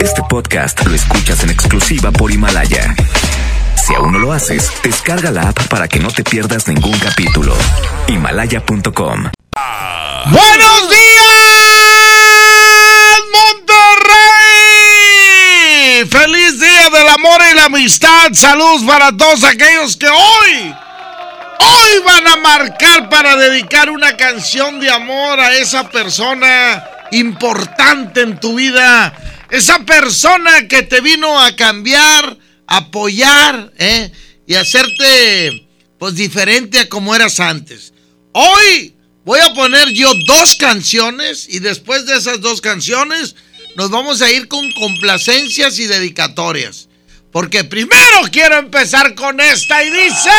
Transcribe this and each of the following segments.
Este podcast lo escuchas en exclusiva por Himalaya. Si aún no lo haces, descarga la app para que no te pierdas ningún capítulo. Himalaya.com. ¡Buenos días, Monterrey! ¡Feliz día del amor y la amistad! Saludos para todos aquellos que hoy, hoy van a marcar para dedicar una canción de amor a esa persona importante en tu vida esa persona que te vino a cambiar, apoyar, ¿eh? Y hacerte, pues, diferente a como eras antes. Hoy voy a poner yo dos canciones y después de esas dos canciones nos vamos a ir con complacencias y dedicatorias. Porque primero quiero empezar con esta y dice...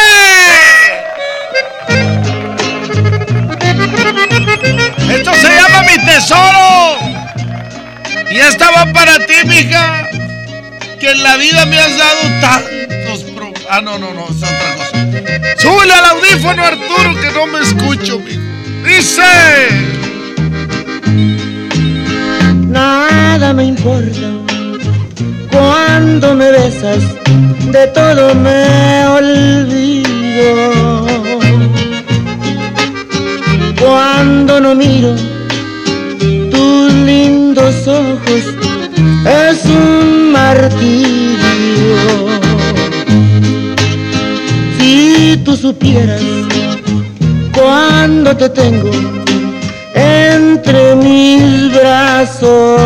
Esto se llama mi tesoro. Y esta va para ti, mija. Que en la vida me has dado tantos pro... Ah, no, no, no, es otra cosa. Súbele al audífono, Arturo, que no me escucho, mijo. Dice. Nada me importa cuando me besas, de todo me olvido. Cuando no miro lindos ojos es un martirio. Si tú supieras cuando te tengo entre mis brazos,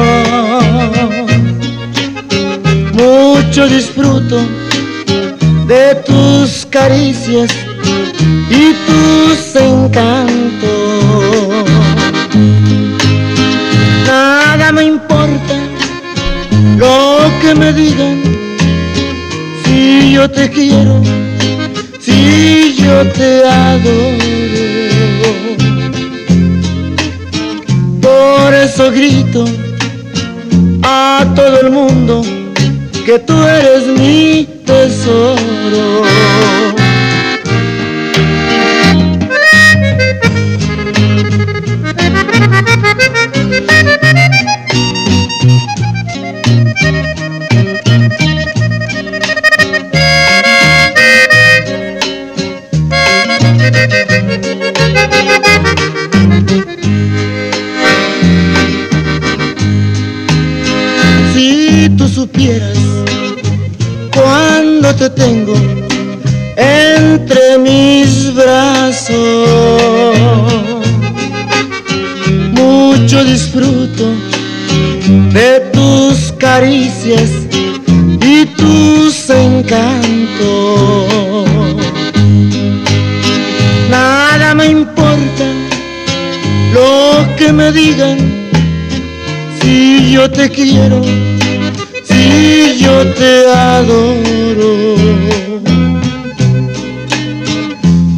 mucho disfruto de tus caricias y tus encantos nada me importa lo que me digan. Si yo te quiero, si yo te adoro. Por eso grito a todo el mundo que tú eres mi tesoro. Cuando te tengo entre mis brazos, mucho disfruto de tus caricias y tus encantos. Nada me importa lo que me digan, si yo te quiero, yo te adoro.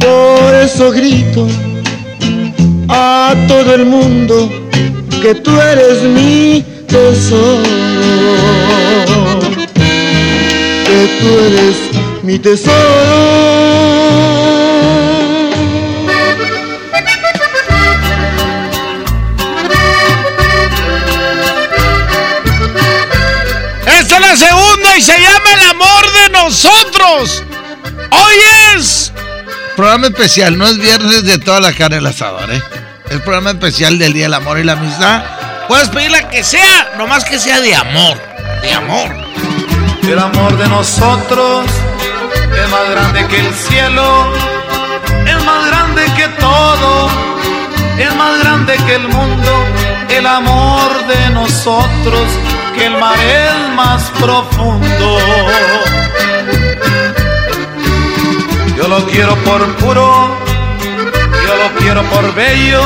Por eso grito a todo el mundo que tú eres mi tesoro, que tú eres mi tesoro. Y se llama El amor de nosotros. Hoy es programa especial, no es viernes de toda la carne al asador, ¿eh? Es programa especial del Día del Amor y la Amistad. Puedes pedirla que sea, nomás que sea de amor, de amor. El amor de nosotros es más grande que el cielo, es más grande que todo, es más grande que el mundo. El amor de nosotros, que el mar es más profundo. Yo lo quiero por puro, yo lo quiero por bello.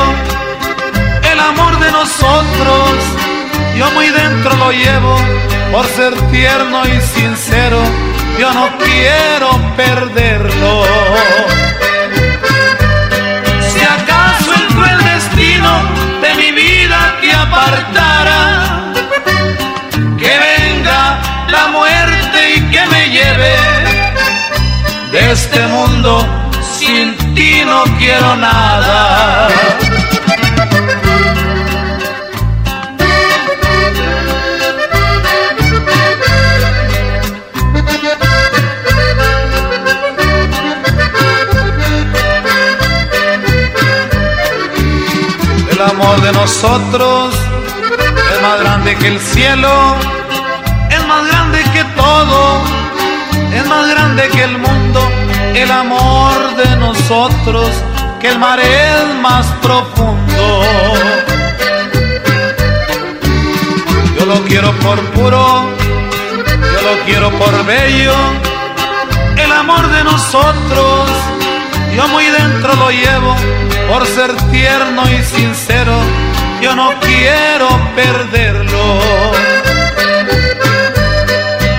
El amor de nosotros, yo muy dentro lo llevo por ser tierno y sincero. Yo no quiero perderlo. apartara, que venga la muerte y que me lleve de este mundo. Sin ti no quiero nada. el amor de nosotros más grande que el cielo, es más grande que todo, es más grande que el mundo, el amor de nosotros, que el mar es más profundo. Yo lo quiero por puro, yo lo quiero por bello, el amor de nosotros, yo muy dentro lo llevo por ser tierno y sincero, yo no quiero perderlo.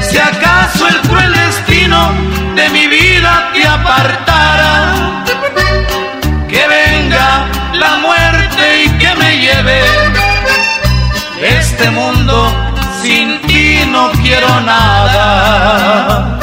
Si acaso el cruel destino de mi vida te apartara, que venga la muerte y que me lleve este mundo, sin ti no quiero nada.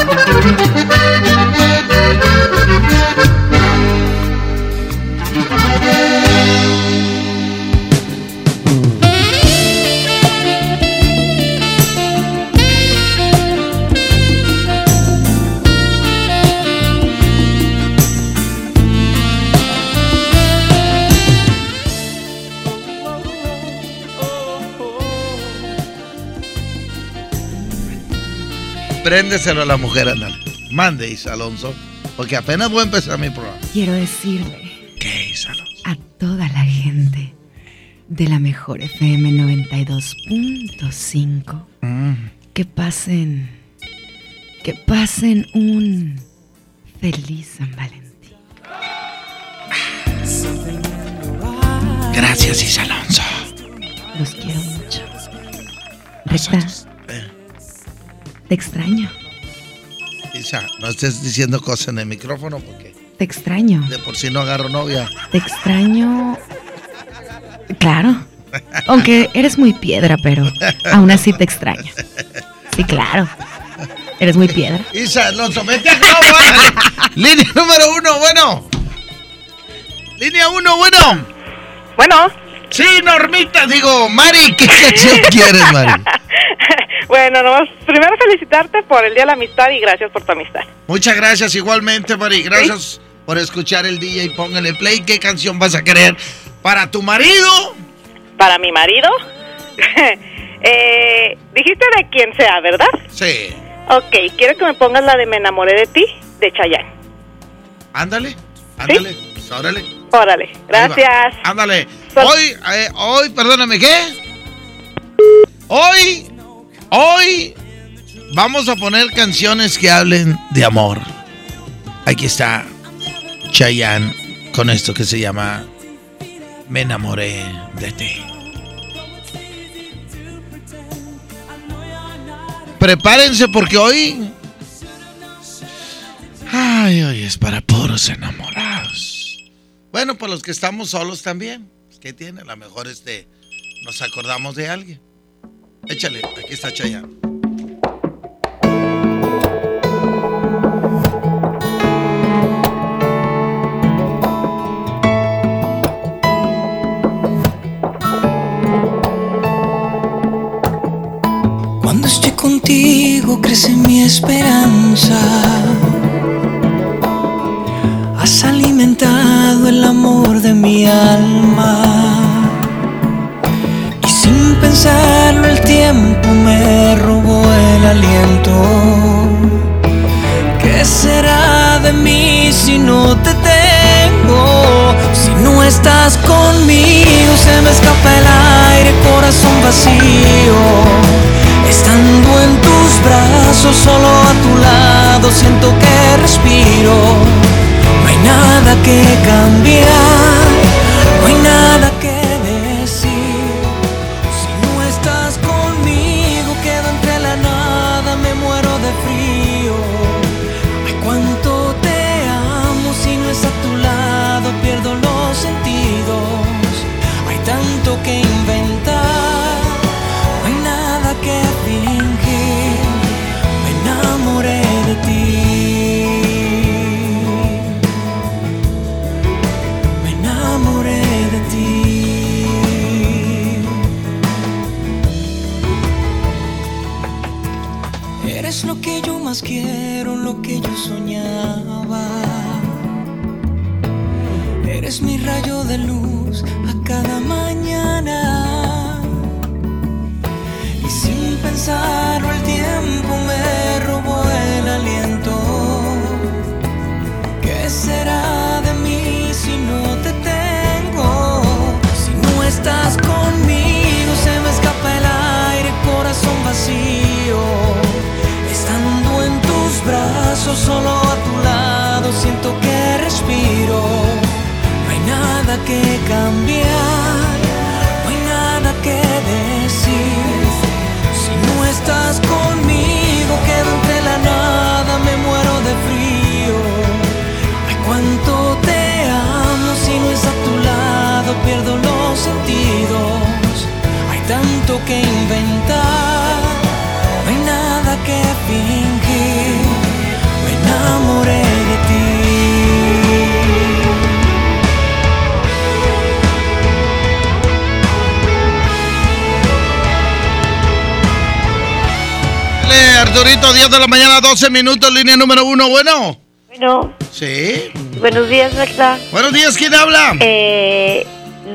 Préndeselo a la mujer, ándale. Mande, Isa Alonso, porque apenas voy a empezar mi programa. Quiero decirle ¿Qué, Isa Alonso? a toda la gente de la mejor FM 92.5 Mm. que pasen, que pasen un feliz San Valentín. Gracias, Isa Alonso. Los quiero mucho. Recta, te extraño, Isa, no estés diciendo cosas en el micrófono porque te extraño, de por sí no agarro novia. te extraño. Claro, aunque eres muy piedra, pero aún así te extraño. Sí, claro. Eres muy piedra. Isa Alonso, vete a grabar. Línea número uno, bueno. Línea uno, bueno. Bueno, Sí, Normita, digo, Mari, ¿qué canción quieres, Mari? bueno, nomás primero felicitarte por el Día de la Amistad y gracias por tu amistad. Muchas gracias igualmente, Mari. Gracias por escuchar el día y póngale play. ¿Qué canción vas a querer para tu marido? Para mi marido, eh, dijiste de quien sea, ¿verdad? Sí. Ok, quiero que me pongas la de Me enamoré de ti, de Chayanne. Ándale, ándale, órale. Órale, Ahí va. gracias. Ándale. Hoy, eh, hoy, perdóname, ¿qué? Hoy, hoy vamos a poner canciones que hablen de amor. Aquí está Chayanne con esto que se llama Me enamoré de ti. Prepárense porque hoy... Ay, hoy es para puros enamorados. Bueno, pues los que estamos solos también. ¿Qué tiene? A lo mejor este, nos acordamos de alguien. Échale, aquí está Chayanne. Cuando estoy contigo crece mi esperanza. Has alimentado el amor de mi alma. Sin pensarlo el tiempo me robó el aliento. ¿Qué será de mí si no te tengo? Si no estás conmigo se me escapa el aire, corazón vacío. Estando en tus brazos, solo a tu lado, siento que respiro. No hay nada que cambiar, no hay nada que más quiero, lo que yo soñaba. Eres mi rayo de luz a cada mañana. Y sin pensarlo solo a tu lado, siento que respiro. No hay nada que cambiar, no hay nada que decir. Si no estás conmigo, quedo entre la nada, me muero de frío. Ay, cuánto te amo, si no es a tu lado, pierdo los sentidos. Hay tanto que inventar, Arturito, 10 de la mañana, 12 minutos, línea número uno. Bueno. Bueno, Sí. buenos días, ¿verdad? Buenos días, ¿quién habla? Eh,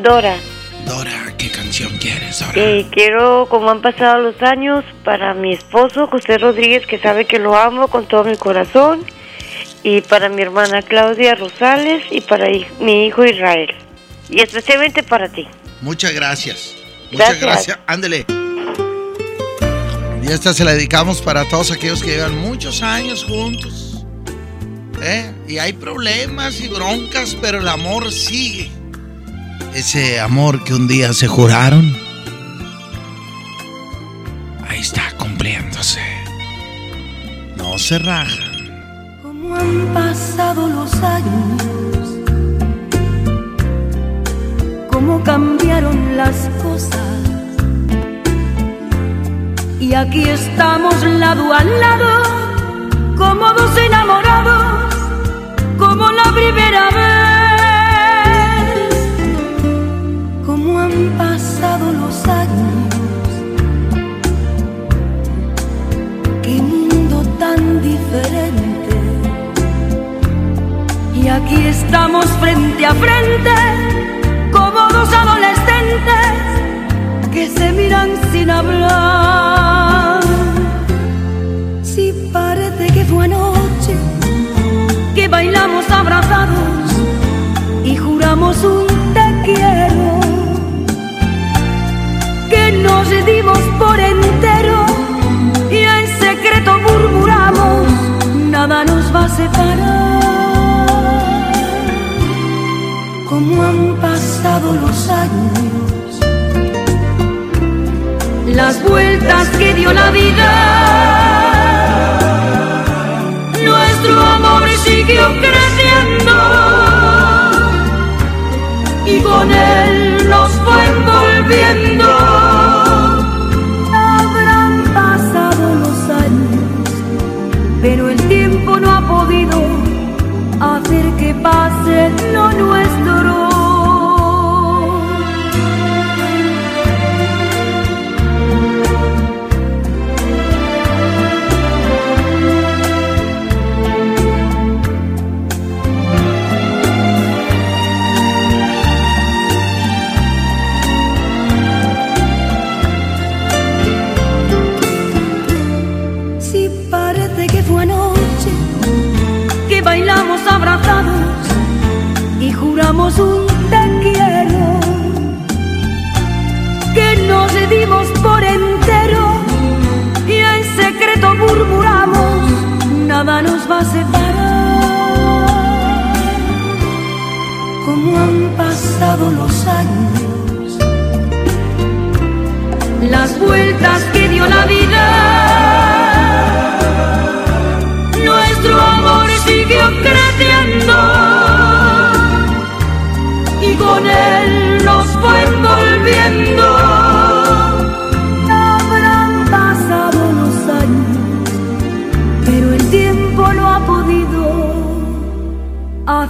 Dora, Dora, ¿qué canción quieres, Dora? eh, quiero, como han pasado los años, para mi esposo José Rodríguez, que sabe que lo amo con todo mi corazón, y para mi hermana Claudia Rosales, y para mi hijo Israel. Y especialmente para ti. Muchas gracias. Muchas Gracias. gracias. Ándele. Y esta se la dedicamos para todos aquellos que llevan muchos años juntos. ¿Eh? Y hay problemas y broncas, pero el amor sigue. Ese amor que un día se juraron. Ahí está cumpliéndose. No se rajan. Cómo han pasado los años, cómo cambiaron las cosas. Y aquí estamos lado a lado, como dos enamorados, como la primera vez. Cómo han pasado los años, qué mundo tan diferente. Y aquí estamos frente a frente, que se miran sin hablar. Si parece que fue anoche que bailamos abrazados y juramos un te quiero, que nos dimos por entero y en secreto murmuramos, nada nos va a separar. Como han pasado los años, las vueltas que dio la vida, nuestro amor siguió creciendo y con él nos fue envolviendo. Habrán pasado los años, pero el tiempo no ha podido hacer que pase lo a separar. Como han pasado los años, las vueltas que dio la vida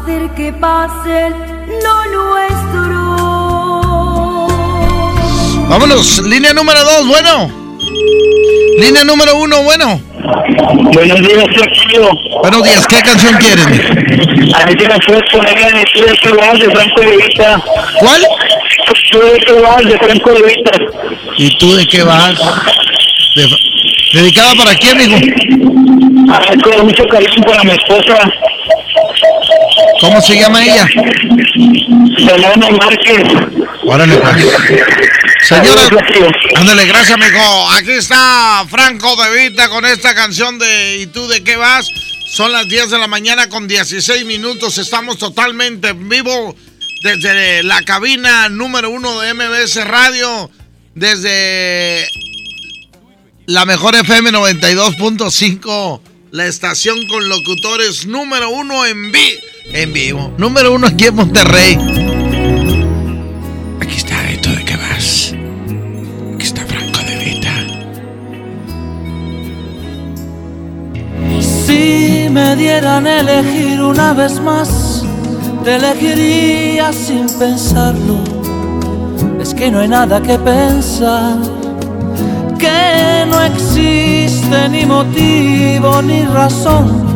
hacer que pase lo nuestro. Vámonos, línea número dos, bueno. Línea número uno, bueno. Buenos días, Sergio. Buenos días, ¿qué canción quieren? A mí me fue poner en el de que vas de Franco de Vita. ¿Cuál? Tú de qué vas de Franco de Vita. ¿Y tú de qué vas? De- ¿Dedicada para quién, hijo? Ah, con mucho cariño para mi esposa, ¿Cómo se llama ella? Selena Márquez. Órale, pues. Señora, ándale, gracias, amigo. Aquí está Franco De Vita con esta canción de ¿Y tú de qué vas? Son las 10 de la mañana con 16 minutos. Estamos totalmente en vivo desde la cabina número uno de MBS Radio, desde la mejor FM 92.5, la estación con locutores número uno en, vi en vivo. Número uno aquí en Monterrey. Aquí está, ¿y tú de qué vas? Aquí está Franco De Vita. Si me dieran a elegir una vez más, te elegiría sin pensarlo. Es que no hay nada que pensar, que no existe ni motivo ni razón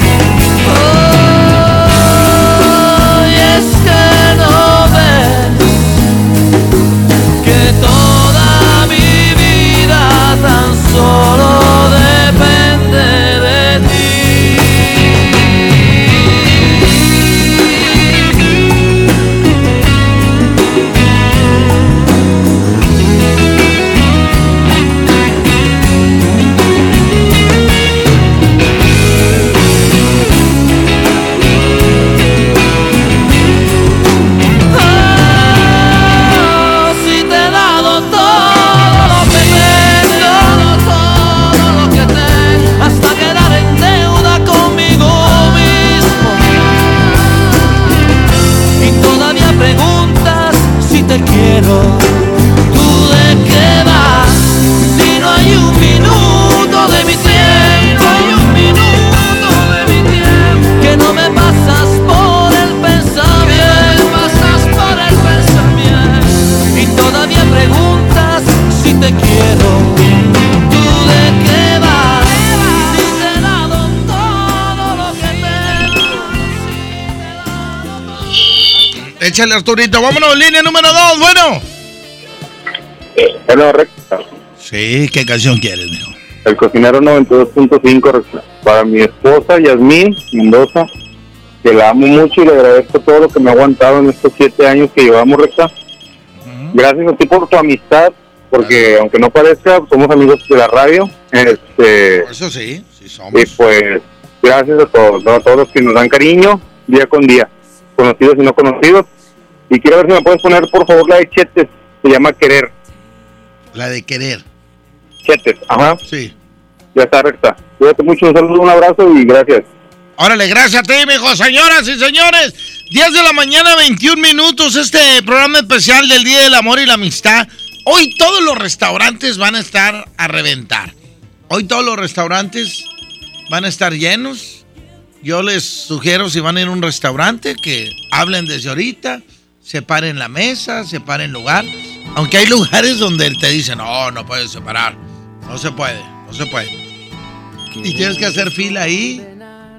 Échale Arturito, vámonos, línea número dos, bueno. Bueno, recta. Sí, ¿qué canción quieres, mijo? El cocinero 92.5 recta. para mi esposa Yasmín Mendoza, que la amo mucho y le agradezco todo lo que me ha aguantado en estos siete años que llevamos recta. Gracias a ti por tu amistad, porque aunque no parezca, somos amigos de la radio. Este, Eso sí, sí y somos. pues Gracias a todos, ¿no? a todos los que nos dan cariño día con día, conocidos y no conocidos. Y quiero ver si me puedes poner, por favor, la de Chetes, se llama Querer. La de querer. Chetes, ajá. Sí. Ya está, recta. Cuídate mucho, un saludo, un abrazo y gracias. Órale, gracias a ti, mijo. Señoras y señores, 10 de la mañana, 21 minutos, este programa especial del Día del Amor y la Amistad. Hoy todos los restaurantes van a estar a reventar. Hoy todos los restaurantes van a estar llenos. Yo les sugiero si van a ir a un restaurante que hablen desde ahorita, separen la mesa, separen lugar. Aunque hay lugares donde te dicen, no, no puedes separar. No se puede, no se puede. Y tienes que hacer fila ahí,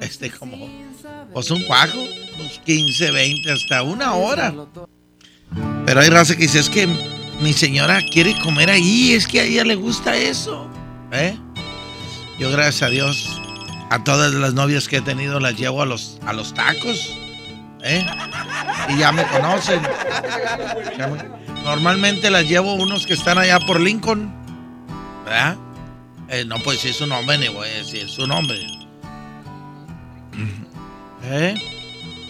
este, como, pues un cuajo, unos 15, 20, hasta una hora. Pero hay raza que dice, es que mi señora quiere comer ahí, es que a ella le gusta eso. ¿Eh? Yo, gracias a Dios, a todas las novias que he tenido las llevo a los, a los tacos. ¿Eh? Y ya me conocen. Normalmente las llevo unos que están allá por Lincoln. ¿Verdad? Eh, no, si es un hombre, ni voy a decir su nombre. ¿Eh?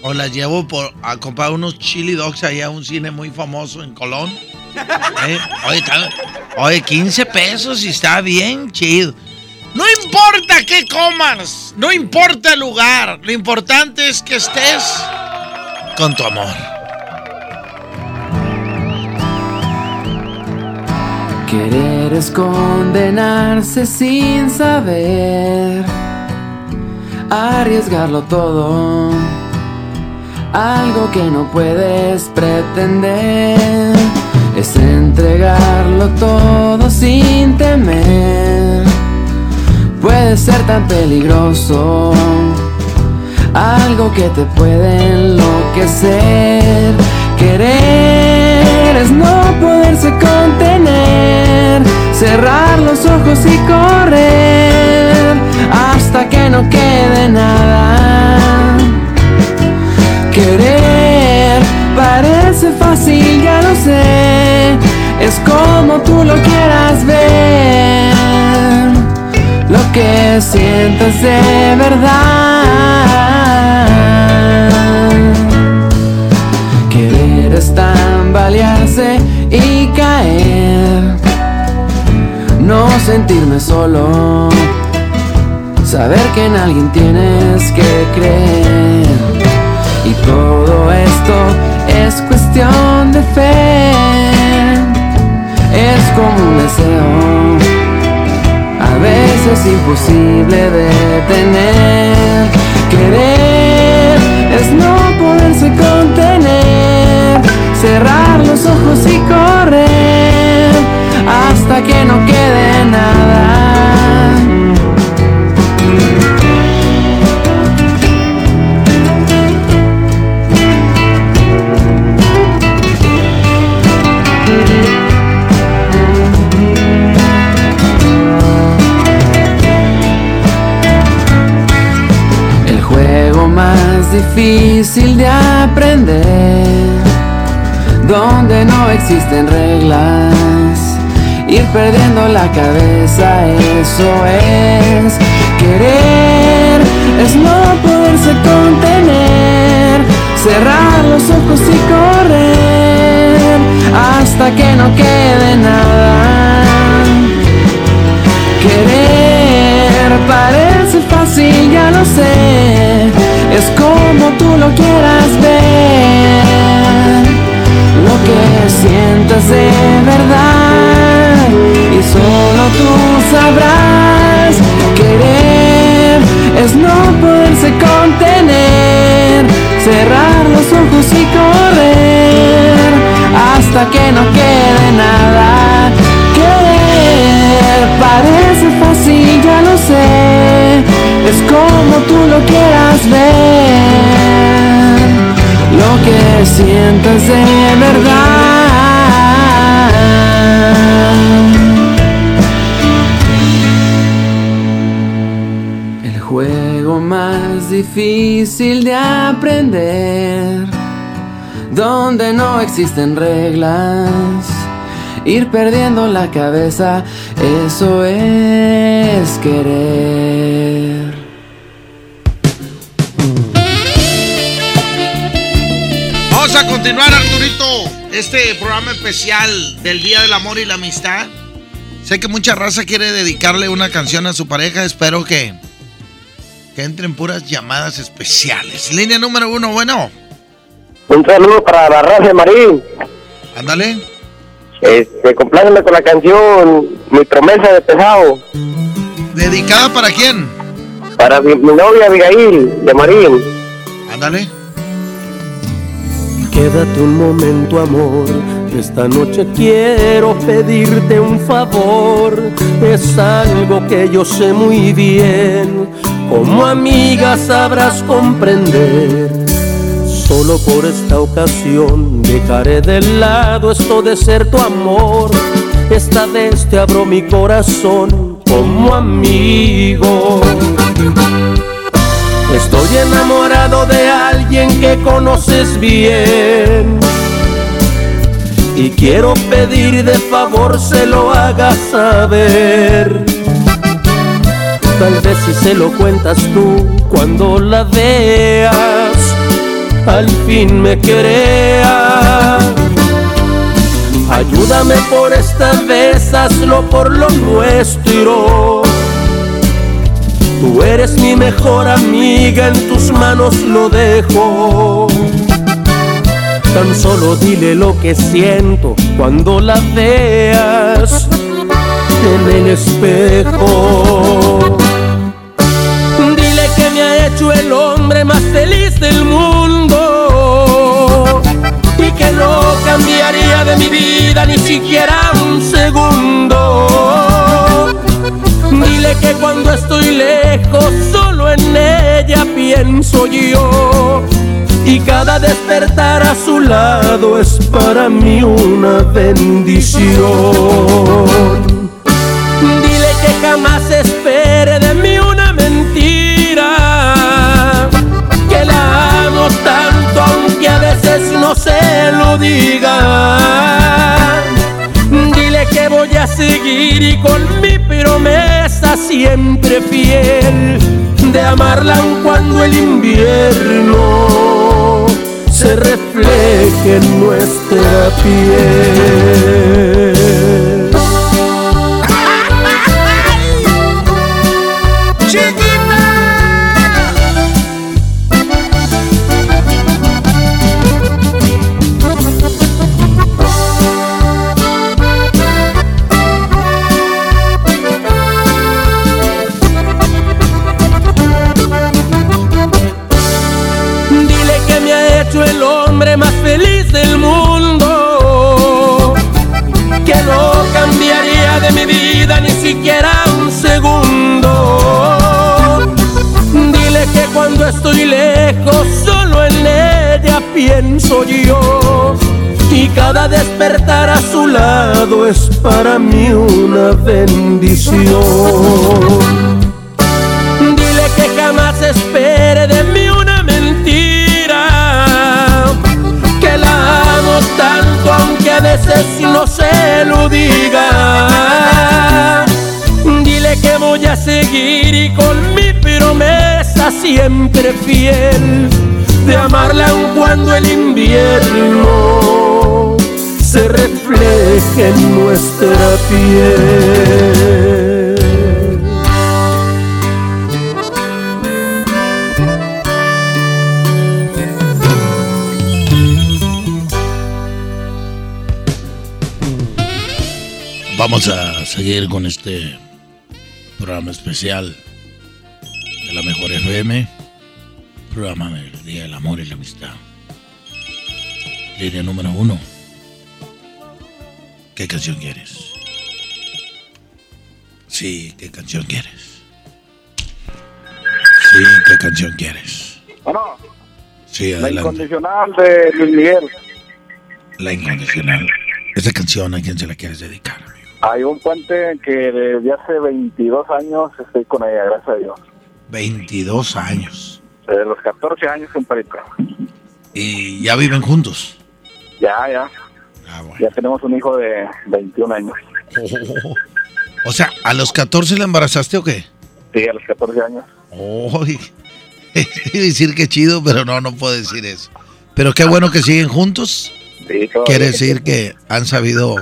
O las llevo por, a comprar unos chili dogs allá a un cine muy famoso en Colón. ¿Eh? Oye, oye, 15 pesos y está bien chido. No importa qué comas, no importa el lugar, lo importante es que estés con tu amor. Querer es condenarse sin saber, arriesgarlo todo, algo que no puedes pretender, es entregarlo todo sin temer, puede ser tan peligroso, algo que te puede enloquecer, querer es no poderse contener, cerrar los ojos y correr. Hasta que no quede nada. Querer parece fácil, ya lo sé, es como tú lo quieras ver, lo que sientes de verdad. Querer es tambalearse y caer, no sentirme solo, saber que en alguien tienes que creer. Y todo esto es cuestión de fe, es como un deseo, veces imposible de tener. Querer es no poderse contener, cerrar los ojos y correr hasta que no quede nada. Difícil de aprender, donde no existen reglas, ir perdiendo la cabeza, eso es querer, es no poderse contener, cerrar los ojos y correr hasta que no quede nada. Querer parece fácil, ya lo sé, es como tú lo quieras ver, lo que sientes de verdad. Y solo tú sabrás. Querer. Es no poderse contener, cerrar los ojos y correr. Hasta que no quede nada. Querer parece fácil, ya lo sé, es como tú lo quieras ver, lo que sientes de verdad. El juego más difícil de aprender, donde no existen reglas, ir perdiendo la cabeza, eso es querer. Vamos a continuar, Arturito, este programa especial del Día del Amor y la Amistad. Sé que mucha raza quiere dedicarle una canción a su pareja. Espero que, que entren puras llamadas especiales. Línea número uno, bueno. Un saludo para la raza de Marín. Ándale. Este, compláceme con la canción Mi promesa de pesado. ¿Dedicada para quién? Para mi, mi novia Abigail de Marín. Ándale. Quédate un momento, amor. Esta noche quiero pedirte un favor. Es algo que yo sé muy bien. Como amiga sabrás comprender. Solo por esta ocasión dejaré de lado esto de ser tu amor. Esta vez te abro mi corazón como amigo. Estoy enamorado de alguien que conoces bien. Y quiero pedir de favor se lo hagas saber. Tal vez si se lo cuentas tú cuando la veas, al fin me crea. Ayúdame por esta vez, hazlo por lo nuestro. Tú eres mi mejor amiga, en tus manos lo dejo. Tan solo dile lo que siento cuando la veas en el espejo. Dile que me ha hecho el hombre más feliz del mundo y que no cambiaría de mi vida ni siquiera un segundo. Dile que cuando estoy lejos solo en ella pienso yo y cada despertar a su lado es para mí una bendición. Dile que jamás espere de mí una mentira, que la amo tanto aunque a veces no se lo diga. Dile que voy a seguir y con mi promesa siempre fiel de amarla aun cuando el invierno se refleje en nuestra piel. Pienso yo. Y cada despertar a su lado es para mí una bendición. Dile que jamás espere de mí una mentira. Que la amo tanto aunque a veces no se lo diga. Dile que voy a seguir y con mi promesa siempre fiel de amarla aun cuando el invierno se refleje en nuestra piel. Vamos a seguir con este programa especial de la Mejor FM, programa del Día del Amor y la Amistad. Línea número uno. ¿Qué canción quieres? Sí, ¿qué canción quieres? Sí, ¿qué canción quieres? Bueno, Sí, la incondicional de Luis Miguel. La incondicional. Esa canción, ¿a quién se la quieres dedicar? Hay un puente que desde hace 22 años estoy con ella, gracias a Dios. 22 años. Desde los 14 años, compadrito. ¿Y ya viven juntos? Ya, ya. Ah, Ya tenemos un hijo de 21 años. O sea, ¿a los 14 la embarazaste o qué? Sí, a los 14 años. Uy, a decir que chido, pero no, no puedo decir eso. Pero qué bueno que siguen juntos. Sí. Quiere decir que han sabido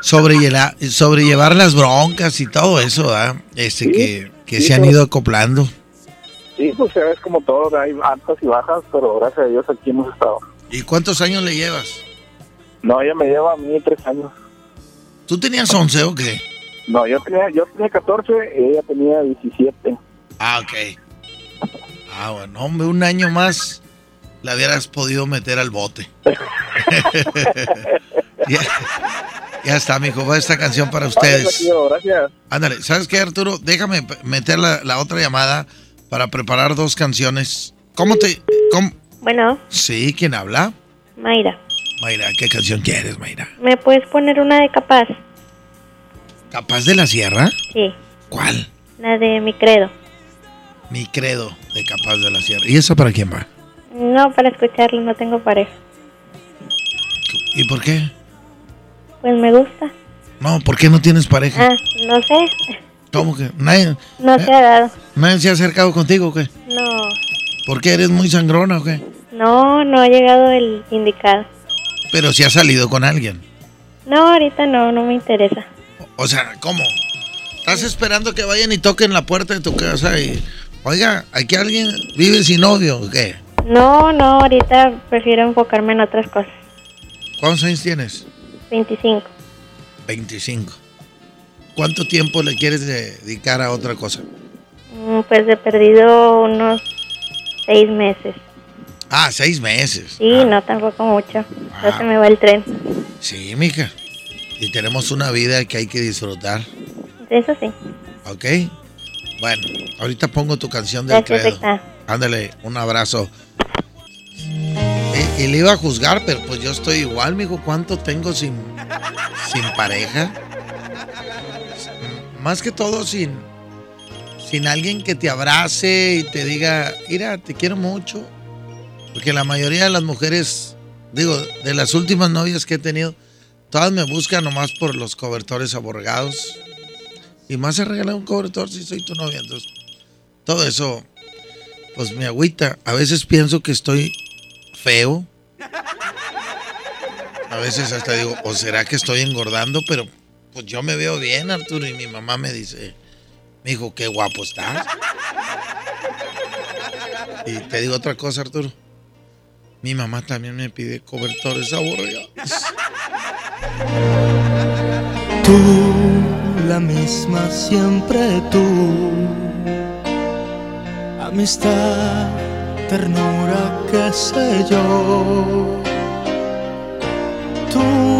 sobrellevar, sobrellevar las broncas y todo eso, ¿verdad? Este, Sí, que, que sí, se han ido acoplando. Sí, pues ya ves como todo, hay altas y bajas, pero gracias a Dios aquí hemos estado. ¿Y cuántos años le llevas? No, ella me lleva a mí tres años. ¿Tú tenías 11 o qué? No, yo tenía, yo tenía 14 y ella tenía 17. Ah, ok. Ah, bueno, hombre, un año más la hubieras podido meter al bote. ya, ya está, mijo. Va esta canción para ustedes. Gracias. Ándale, ¿sabes qué, Arturo? Déjame meter la, la otra llamada para preparar dos canciones. ¿Cómo te...? cómo- Bueno, Sí, ¿quién habla? Mayra, Mayra, ¿qué canción quieres, Mayra? ¿me puedes poner una de capaz? ¿Capaz de la Sierra? Sí, ¿Cuál? la de mi credo. Mi credo de Capaz de la Sierra. ¿Y esa para quién va? No, para escucharlo no tengo pareja. ¿Y por qué? Pues me gusta. No, ¿por qué no tienes pareja? Ah, no sé, ¿Cómo que? ¿Nadie, no se ha dado. ¿Nadie se ha acercado contigo o qué? No, ¿Por qué eres muy sangrona o qué? no, no ha llegado el indicado. Pero si has salido con alguien. No, ahorita no, no me interesa. O sea, ¿cómo? ¿Estás esperando que vayan y toquen la puerta de tu casa y... Oiga, aquí alguien vive sin novio o qué? No, no, ahorita prefiero enfocarme en otras cosas. ¿Cuántos años tienes? 25. 25. ¿Cuánto tiempo le quieres dedicar a otra cosa? Mm, Pues he perdido unos seis meses. Ah, seis meses. Sí, no tampoco mucho. Ya se me va el tren. Sí, mija. Y tenemos una vida que hay que disfrutar, Eso sí. ¿ok? Bueno, ahorita pongo tu canción del Gracias, credo. Ándale, un abrazo. Y, y le iba a juzgar, pero pues yo estoy igual, mijo. ¿Cuánto tengo sin, sin pareja? Más que todo sin, sin alguien que te abrace y te diga, mira, te quiero mucho. Porque la mayoría de las mujeres, digo, de las últimas novias que he tenido, todas me buscan nomás por los cobertores aborgados. Y más se regala un cobertor si soy tu novia. Entonces, todo eso, pues me agüita. A veces pienso que estoy feo. A veces hasta digo, o será que estoy engordando, pero pues yo me veo bien, Arturo, y mi mamá me dice, mi hijo, qué guapo estás. Y te digo otra cosa, Arturo. Mi mamá también me pide cobertores aborregados. Tú, la misma siempre tú. Amistad, ternura, qué sé yo. Tú,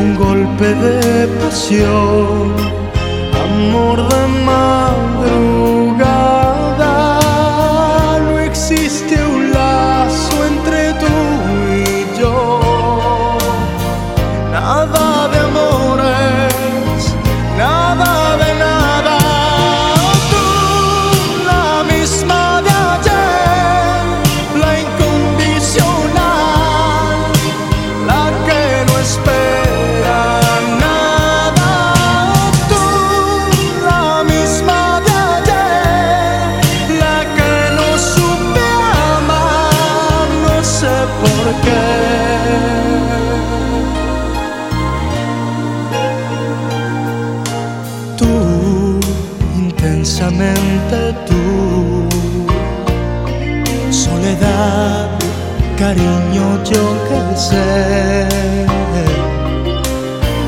un golpe de pasión, amor de madrugada.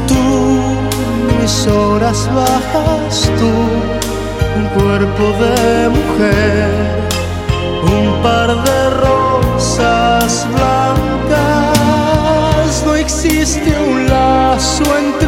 Tú, mis horas bajas, tú, un cuerpo de mujer, un par de rosas blancas. No existe un lazo entre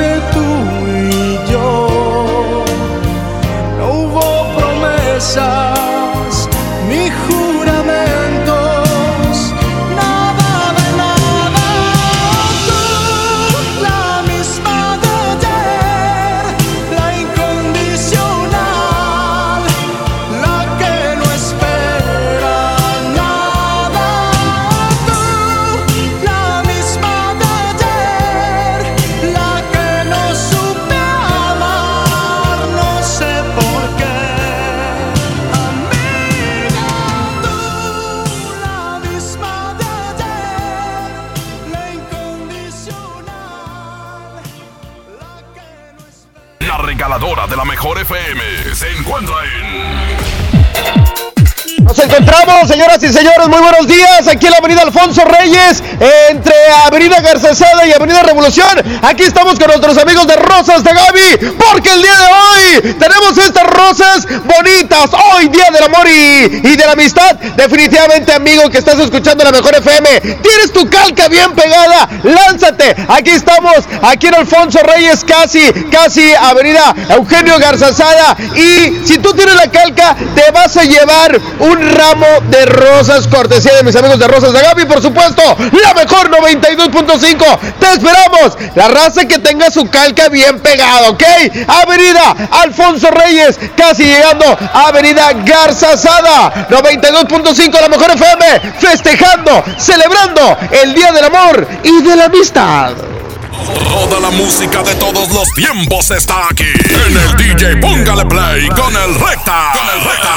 encontramos, señoras y señores, muy buenos días. Aquí en la avenida Alfonso Reyes, entre Avenida Garzazada y Avenida Revolución. Aquí estamos con nuestros amigos de Rosas de Gaby, porque el día de hoy tenemos estas rosas bonitas. Hoy, Día del Amor y, y de la Amistad. Definitivamente, amigo que estás escuchando la mejor FM, tienes tu calca bien pegada. Lánzate. Aquí estamos, aquí en Alfonso Reyes, casi, casi Avenida Eugenio Garzazada. Y si tú tienes la calca, te vas a llevar un ramo de rosas, cortesía de mis amigos de Rosas de Gaby, por supuesto, la mejor 92.5. Te esperamos. La raza que tenga su calca bien pegada, ¿ok? Avenida Alfonso Reyes, casi llegando a Avenida Garza Sada, 92.5, la mejor FM, festejando, celebrando el Día del Amor y de la Amistad. Toda la música de todos los tiempos está aquí en el DJ Póngale Play con el Recta. Con el Recta.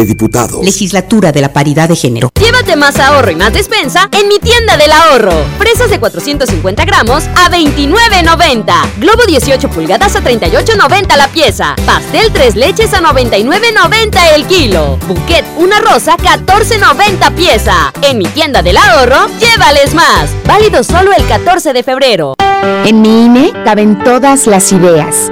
Diputados. Legislatura de la Paridad de Género. Llévate más ahorro y más despensa en mi tienda del ahorro. Fresas de 450 gramos a 29.90. Globo 18 pulgadas a 38.90 la pieza. Pastel 3 leches a 99.90 el kilo. Bouquet una rosa 14.90 pieza. En mi tienda del ahorro, llévales más. Válido solo el 14 de febrero. En mi INE caben todas las ideas,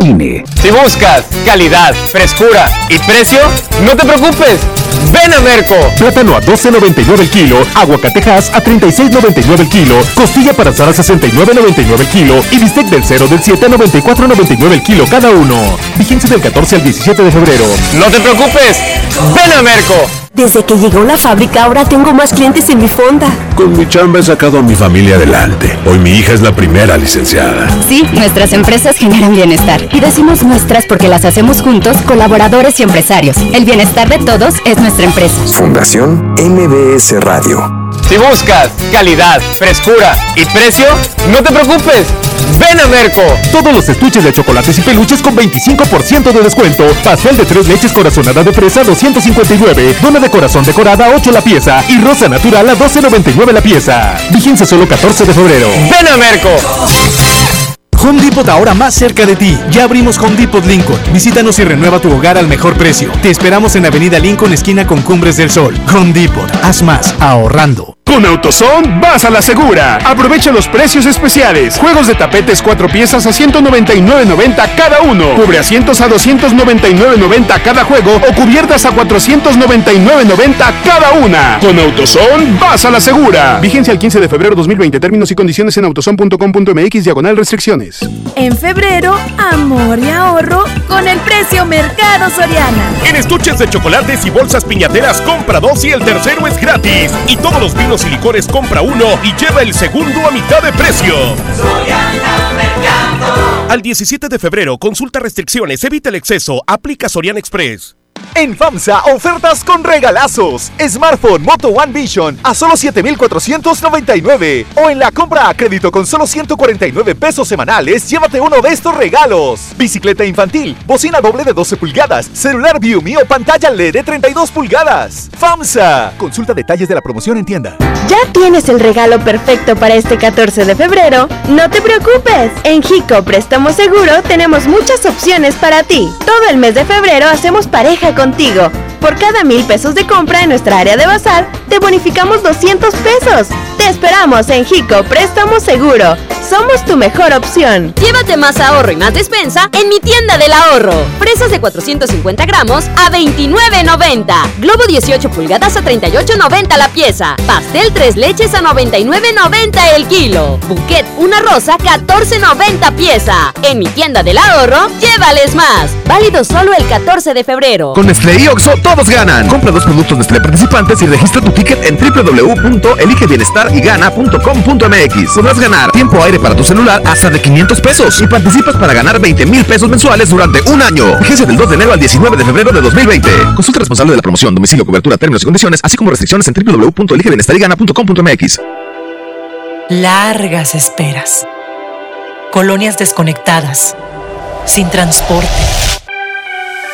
INE. Si buscas calidad, frescura y precio, no te preocupes. Ven a Merco. Plátano a 12.99 el kilo, aguacatejas a 36.99 el kilo, costilla para asar a 69.99 el kilo y bistec del 0 del 7 a 94.99 el kilo cada uno. Vigencia del 14 al 17 de febrero. No te preocupes. Ven a Merco. Desde que llegó la fábrica ahora tengo más clientes en mi fonda. Con mi chamba he sacado a mi familia adelante. Hoy mi hija es la primera licenciada. Sí, nuestras empresas generan bienestar. Y decimos nuestras porque las hacemos juntos, colaboradores y empresarios. El bienestar de todos es nuestra empresa. Fundación MBS Radio. Si buscas calidad, frescura y precio, no te preocupes. Ven a Merco. Todos los estuches de chocolates y peluches con 25% de descuento. Pastel de tres leches corazonada de fresa 259. Dona de corazón decorada 8 la pieza. Y rosa natural a 12.99 la pieza. Vigencia solo 14 de febrero. Ven a Merco. Home Depot ahora más cerca de ti. Ya abrimos Home Depot Lincoln. Visítanos y renueva tu hogar al mejor precio. Te esperamos en Avenida Lincoln, esquina con Cumbres del Sol. Home Depot. Haz más ahorrando. Con AutoZone vas a la segura. Aprovecha los precios especiales. Juegos de tapetes 4 piezas a 199.90 cada uno. Cubre asientos a 299.90 cada juego o cubiertas a 499.90 cada una. Con AutoZone vas a la segura. Vigencia el 15 de febrero 2020. Términos y condiciones en autozone.com.mx diagonal restricciones. En febrero, amor y ahorro con el precio Mercado Soriana. En estuches de chocolates y bolsas piñateras compra dos y el tercero es gratis. Y todos los vinos y licores compra uno y lleva el segundo a mitad de precio. Al 17 de febrero, consulta restricciones, evita el exceso, aplica Soriana Express. En FAMSA, ofertas con regalazos. Smartphone Moto One Vision a solo 7,499. O en la compra a crédito con solo 149 pesos semanales, llévate uno de estos regalos. Bicicleta infantil, bocina doble de 12 pulgadas, celular Viumi o pantalla LED de 32 pulgadas. FAMSA. Consulta detalles de la promoción en tienda. ¿Ya tienes el regalo perfecto para este 14 de febrero? No te preocupes. En Jico Préstamo Seguro tenemos muchas opciones para ti. Todo el mes de febrero hacemos pareja contigo. Por cada mil pesos de compra en nuestra área de bazar, te bonificamos 200 pesos. Esperamos en Jico Préstamo Seguro. somos tu mejor opción. Llévate más ahorro y más despensa en mi tienda del ahorro. Fresas de 450 gramos a 29.90. Globo 18 pulgadas a 38.90 la pieza. Pastel 3 leches a 99.90 el kilo. Bouquet una rosa 14.90 pieza. En mi tienda del ahorro, llévales más. Válido solo el 14 de febrero. Con Nestlé y Oxo todos ganan. Compra dos productos Nestlé participantes y registra tu ticket en www.eligebienestarygana.com.mx. Podrás ganar tiempo aire para tu celular hasta de 500 pesos y participas para ganar 20 mil pesos mensuales durante un año. Vigencia del 2 de enero al 19 de febrero de 2020. Consulta responsable de la promoción, domicilio, cobertura, términos y condiciones, así como restricciones en www.eligebienestarygana.com.mx. Largas esperas. Colonias desconectadas. Sin transporte.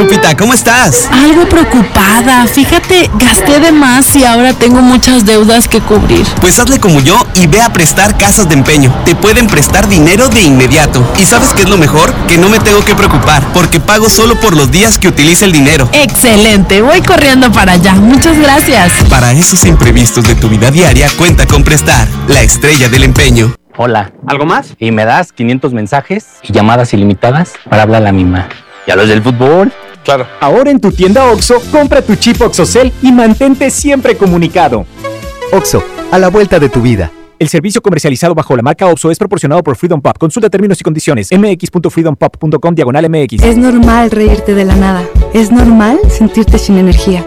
Lupita? ¿Cómo estás? Algo preocupada. Fíjate, gasté de más y ahora tengo muchas deudas que cubrir. Pues hazle como yo y ve a prestar casas de empeño. Te pueden prestar dinero de inmediato. ¿Y sabes qué es lo mejor? Que no me tengo que preocupar porque pago solo por los días que utilice el dinero. Excelente, voy corriendo para allá. Muchas gracias. Para esos imprevistos de tu vida diaria, cuenta con prestar, la estrella del empeño. Hola. ¿Algo más? Y me das 500 mensajes y llamadas ilimitadas para hablar a la misma. ¿Y a los del fútbol? Claro. Ahora en tu tienda OXO, compra tu chip OXOCEL y mantente siempre comunicado. OXO, a la vuelta de tu vida. El servicio comercializado bajo la marca OXO es proporcionado por Freedom Pop. Consulta términos y condiciones. mx.freedompop.com diagonal mx. Es normal reírte de la nada. Es normal sentirte sin energía.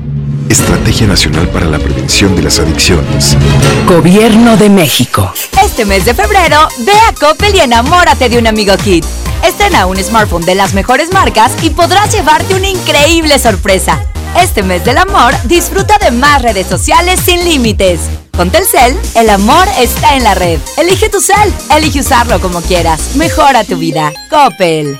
Estrategia Nacional para la Prevención de las Adicciones. Gobierno de México. Este mes de febrero, ve a Coppel y enamórate de un amigo Kit. Estrena un smartphone de las mejores marcas y podrás llevarte una increíble sorpresa. Este mes del amor, disfruta de más redes sociales sin límites. Con Telcel, el amor está en la red. Elige tu cel, elige usarlo como quieras. Mejora tu vida. Coppel.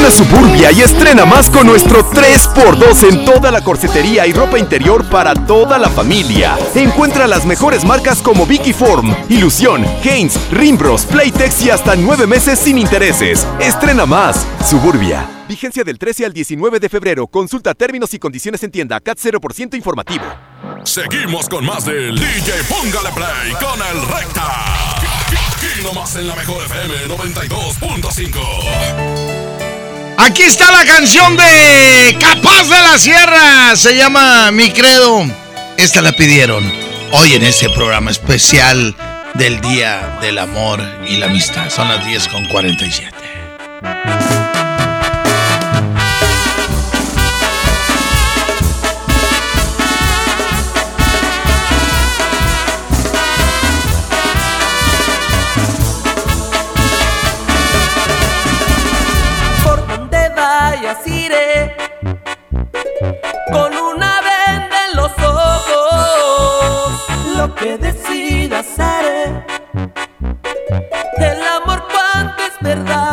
Ven Suburbia y estrena más con nuestro 3x2 en toda la corsetería y ropa interior para toda la familia. Encuentra las mejores marcas como Vicky Form, Ilusión, Haynes, Rimbros, Playtex y hasta 9 meses sin intereses. Estrena más. Suburbia. Vigencia del 13 al 19 de febrero. Consulta términos y condiciones en tienda. CAT 0% informativo. Seguimos con más del DJ Póngale Play con el Recta. Aquí nomás en la mejor FM 92.5. Aquí está la canción de Capaz de la Sierra. Se llama Mi Credo. Esta la pidieron hoy en este programa especial del Día del Amor y la Amistad. Son las 10 con 47. Verdad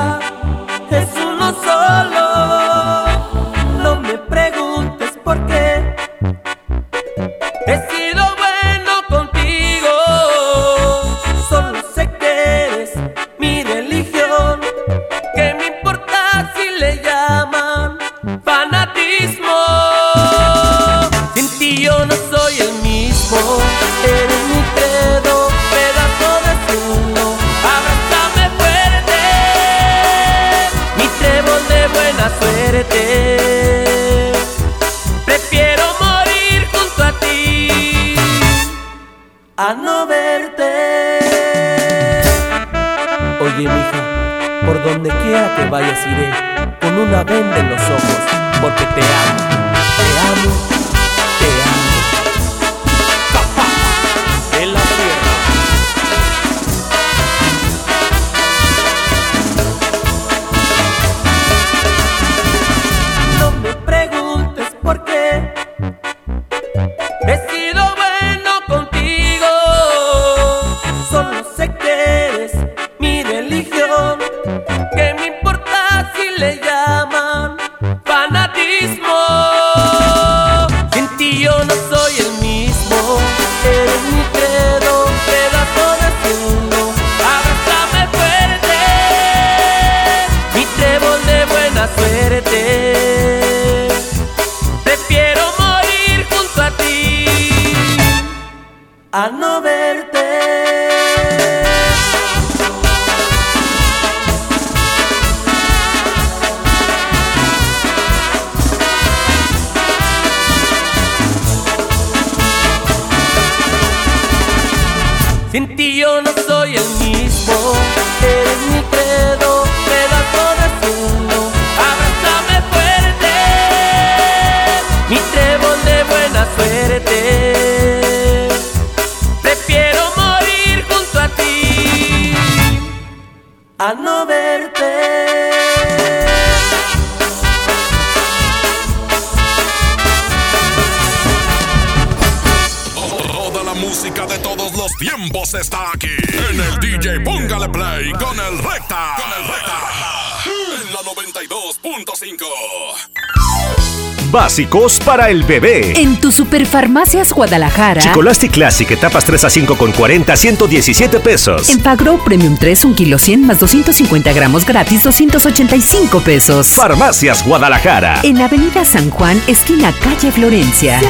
Básicos para el bebé. En tu Superfarmacias Guadalajara. Chicolastic Classic, etapas 3 a 5 con 40, 117 pesos. En Pagro Premium 3, un kilo 100 más 250 gramos gratis, 285 pesos. Farmacias Guadalajara. En Avenida San Juan, esquina calle Florencia.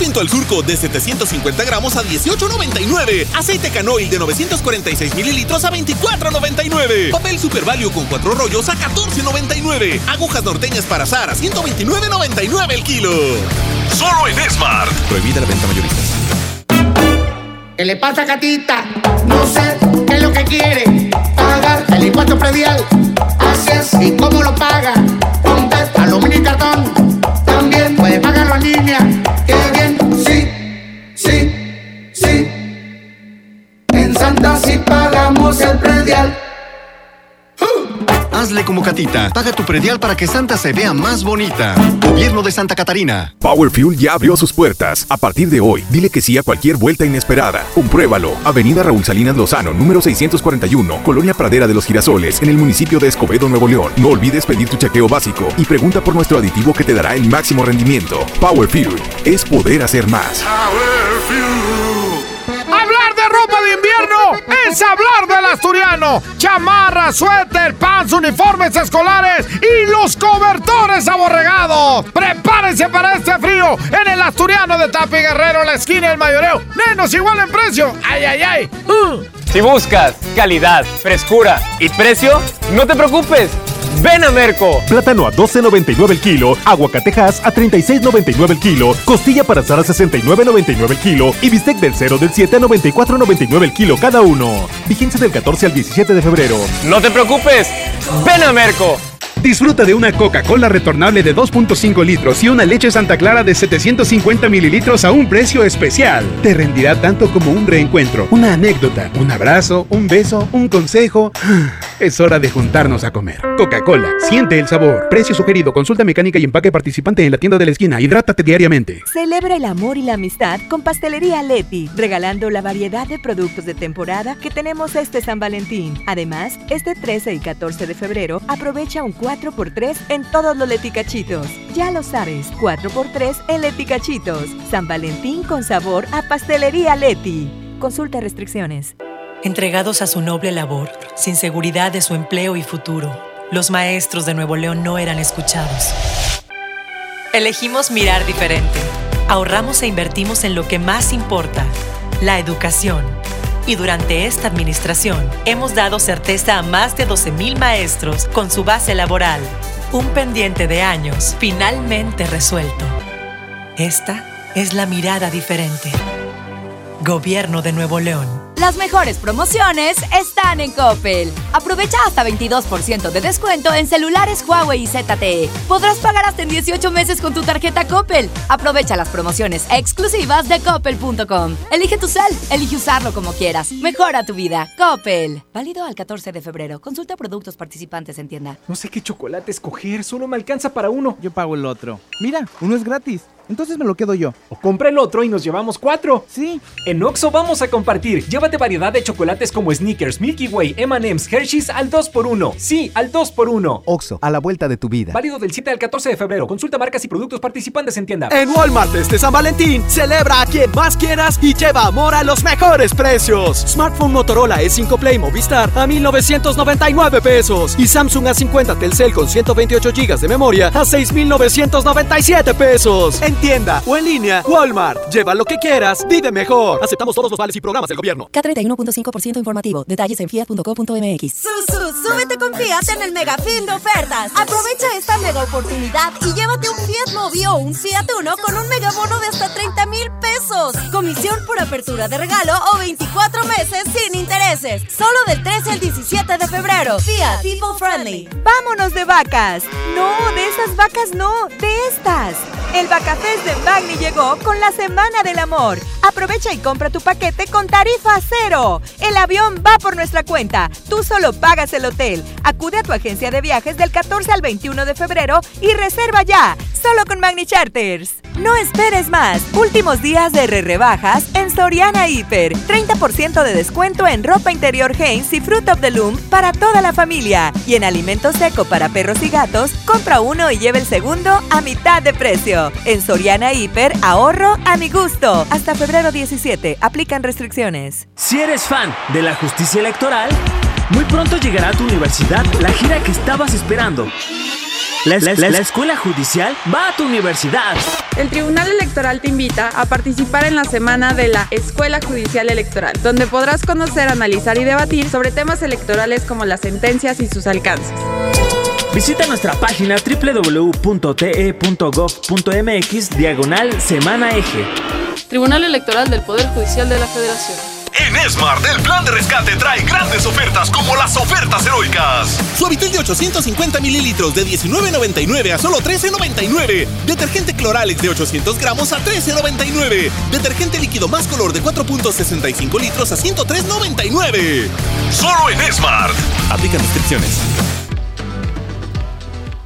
Pinto al surco de 750 gramos a 18.99. Aceite canoil de 946 mililitros a 24.99. Papel Super Value con cuatro rollos a 14.99. Agujas norteñas para azar a 129.99 el kilo. Solo en Smart. Prohibida la venta mayorista. ¿Qué le pasa, Catita? No sé qué es lo que quiere. Pagar el impuesto predial. Así es. ¿Y cómo lo paga? Con tarjeta, aluminio y cartón. También puede pagarlo en línea. Paga tu predial para que Santa se vea más bonita. Gobierno de Santa Catarina. Power Fuel ya abrió sus puertas. A partir de hoy, dile que sí a cualquier vuelta inesperada. Compruébalo. Avenida Raúl Salinas Lozano, número 641, Colonia Pradera de los Girasoles, en el municipio de Escobedo, Nuevo León. No olvides pedir tu chequeo básico y pregunta por nuestro aditivo que te dará el máximo rendimiento. Power Fuel es poder hacer más. De ropa de invierno es hablar del asturiano. Chamarra, suéter, pants, uniformes escolares y los cobertores aborregados. Prepárense para este frío en el asturiano de Tapi Guerrero, la esquina del mayoreo. Menos igual en precio. Ay, ay, ay. Si buscas calidad, frescura y precio, no te preocupes. Ven a Merco. Plátano a 12.99 el kilo, aguacatejas a 36.99 el kilo, costilla para asar a 69.99 el kilo y bistec del 0 del 7 a 94.99 el kilo cada uno. Vigencia del 14 al 17 de febrero. No te preocupes. Ven a Merco. Disfruta de una Coca-Cola retornable de 2.5 litros y una leche Santa Clara de 750 mililitros a un precio especial. Te rendirá tanto como un reencuentro, una anécdota, un abrazo, un beso, un consejo. Es hora de juntarnos a comer. Coca-Cola, siente el sabor. Precio sugerido, consulta mecánica y empaque participante en la tienda de la esquina. Hidrátate diariamente. Celebra el amor y la amistad con Pastelería Leti, regalando la variedad de productos de temporada que tenemos este San Valentín. Además, este 13 y 14 de febrero aprovecha un 4x3 en todos los leticachitos. Ya lo sabes, 4x3 en leticachitos. San Valentín con sabor a Pastelería Leti. Consulta restricciones. Entregados a su noble labor, sin seguridad de su empleo y futuro, los maestros de Nuevo León no eran escuchados. Elegimos mirar diferente. Ahorramos e invertimos en lo que más importa, la educación. Y durante esta administración hemos dado certeza a más de 12.000 maestros con su base laboral. Un pendiente de años finalmente resuelto. Esta es la mirada diferente. Gobierno de Nuevo León. Las mejores promociones están en Coppel. Aprovecha hasta 22% de descuento en celulares Huawei y ZTE. Podrás pagar hasta en 18 meses con tu tarjeta Coppel. Aprovecha las promociones exclusivas de coppel.com. Elige tu cel, elige usarlo como quieras. Mejora tu vida. Coppel. Válido al 14 de febrero. Consulta productos participantes en tienda. No sé qué chocolate escoger, solo me alcanza para uno. Yo pago el otro. Mira, uno es gratis. Entonces me lo quedo yo. O compra el otro y nos llevamos cuatro. Sí. En Oxo vamos a compartir. Llévate variedad de chocolates como Snickers, Milky Way, M&M's, Hershey's al 2x1. Sí, al 2x1. Oxo, a la vuelta de tu vida. Válido del 7 al 14 de febrero. Consulta marcas y productos participantes en tienda. En Walmart este San Valentín, celebra a quien más quieras y lleva amor a los mejores precios. Smartphone Motorola E5 Play Movistar a 1999 pesos y Samsung A50 Telcel con 128 GB de memoria a 6997 pesos. En tienda o en línea, Walmart. Lleva lo que quieras, vive mejor. Aceptamos todos los vales y programas del gobierno. K31.5% informativo. Detalles en fiat.co.mx. Susu, súbete con Fiat en el mega fin de ofertas. Aprovecha esta mega oportunidad y llévate un Fiat Mobi o un Fiat Uno con un mega bono de hasta 30 mil pesos. Comisión por apertura de regalo o 24 meses sin intereses. Solo del 13 al 17 de febrero. Fiat People Friendly. Vámonos de vacas. No, de esas vacas no, de estas. El Vacafest de Magni llegó con la Semana del Amor. Aprovecha y compra tu paquete con tarifa cero. El avión va por nuestra cuenta. Tú solo pagas el hotel. Acude a tu agencia de viajes del 14 al 21 de febrero y reserva ya. Solo con Magni Charters. No esperes más. Últimos días de re rebajas en Soriana Hiper. 30% de descuento en ropa interior Hanes y Fruit of the Loom para toda la familia. Y en alimento seco para perros y gatos, compra uno y lleva el segundo a mitad de precio. En Soriana Hiper, ahorro a mi gusto. Hasta febrero 17. Aplican restricciones. Si eres fan de la justicia electoral, muy pronto llegará a tu universidad la gira que estabas esperando. La, es- la- la escuela judicial va a tu universidad. El Tribunal Electoral te invita a participar en la semana de la Escuela Judicial Electoral, donde podrás conocer, analizar y debatir sobre temas electorales como las sentencias y sus alcances. Visita nuestra página www.te.gov.mx diagonal semana eje. Tribunal Electoral del Poder Judicial de la Federación. En Smart, el plan de rescate trae grandes ofertas como las ofertas heroicas. Suavitel de 850 mililitros de 19.99 a solo 13.99. Detergente Cloralex de 800 gramos a 13.99. Detergente líquido más color de 4.65 litros a 103.99. Solo en Smart. Aplican restricciones.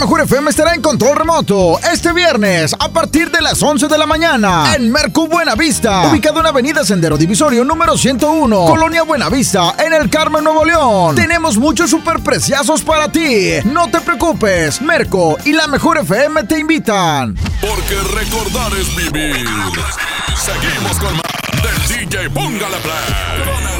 Mejor FM estará en control remoto este viernes a partir de las 11 de la mañana en Mercu Buenavista, ubicado en Avenida Sendero Divisorio número 101, Colonia Buenavista, en el Carmen, Nuevo León. Tenemos muchos superpreciazos para ti. No te preocupes, Merco y La Mejor FM te invitan. Porque recordar es vivir. Seguimos con más del DJ Póngale Play.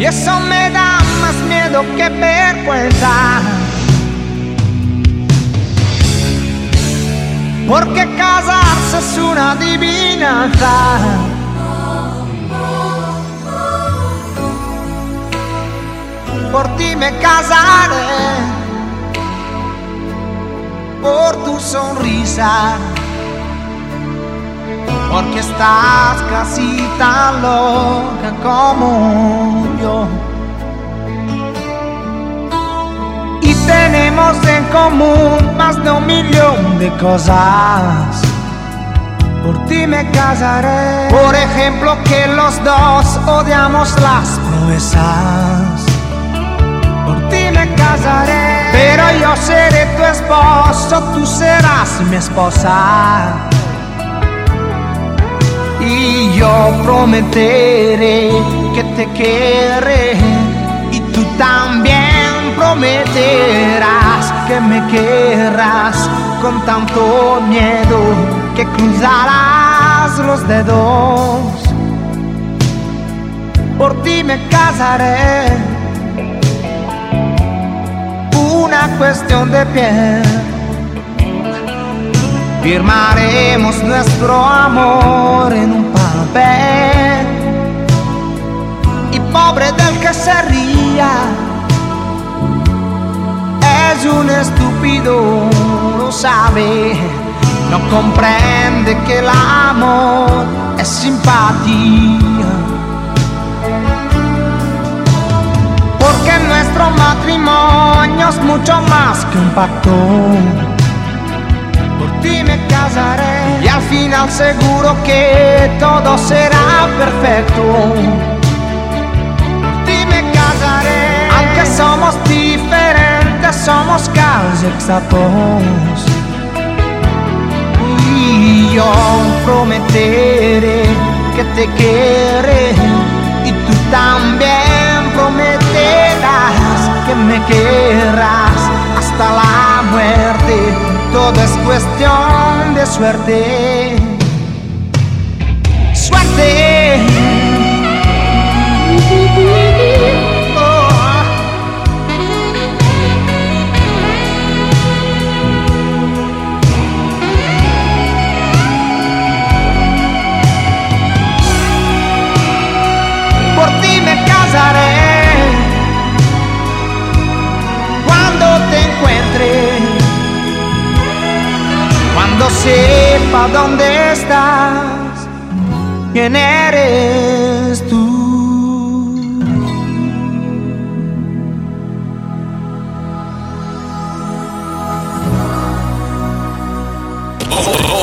Y eso me da más miedo que vergüenza. Porque casarse es una adivinanza. Por ti me casaré. Por tu sonrisa. Porque estás casi tan loca como Y tenemos en común más de un millón de cosas. Por ti me casaré. Por ejemplo, que los dos odiamos las proezas. Por ti me casaré. Pero yo seré tu esposo, tú serás mi esposa. Y yo prometeré que te querré y tú también prometerás que me querrás con tanto miedo que cruzarás los dedos. Por ti me casaré, una cuestión de piel Firmaremos nuestro amor en un papel. Pobre del que se ría, es un estúpido, lo sabe. No comprende que el amor es simpatía. Porque nuestro matrimonio es mucho más que un pacto ti me casaré y al final seguro que todo será perfecto. Somos casi exactos. Y yo prometeré que te querré y tú también prometerás que me querrás hasta la muerte todo es cuestión de suerte. Suerte. Cuando te encuentre cuando sepa dónde estás, quién eres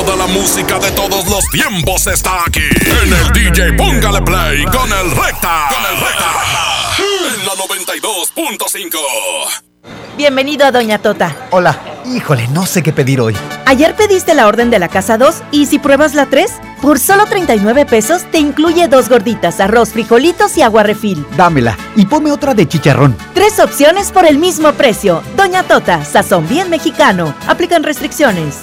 Toda la música de todos los tiempos está aquí. En el DJ Póngale Play con el Recta. Con el Recta. En la 92.5. Bienvenido a Doña Tota. Hola. Híjole, no sé qué pedir hoy. Ayer pediste la orden de la casa 2 y si pruebas la 3, por solo 39 pesos te incluye dos gorditas, arroz, frijolitos y agua refil. Dámela y ponme otra de chicharrón. Tres opciones por el mismo precio. Doña Tota, sazón bien mexicano. Aplican restricciones.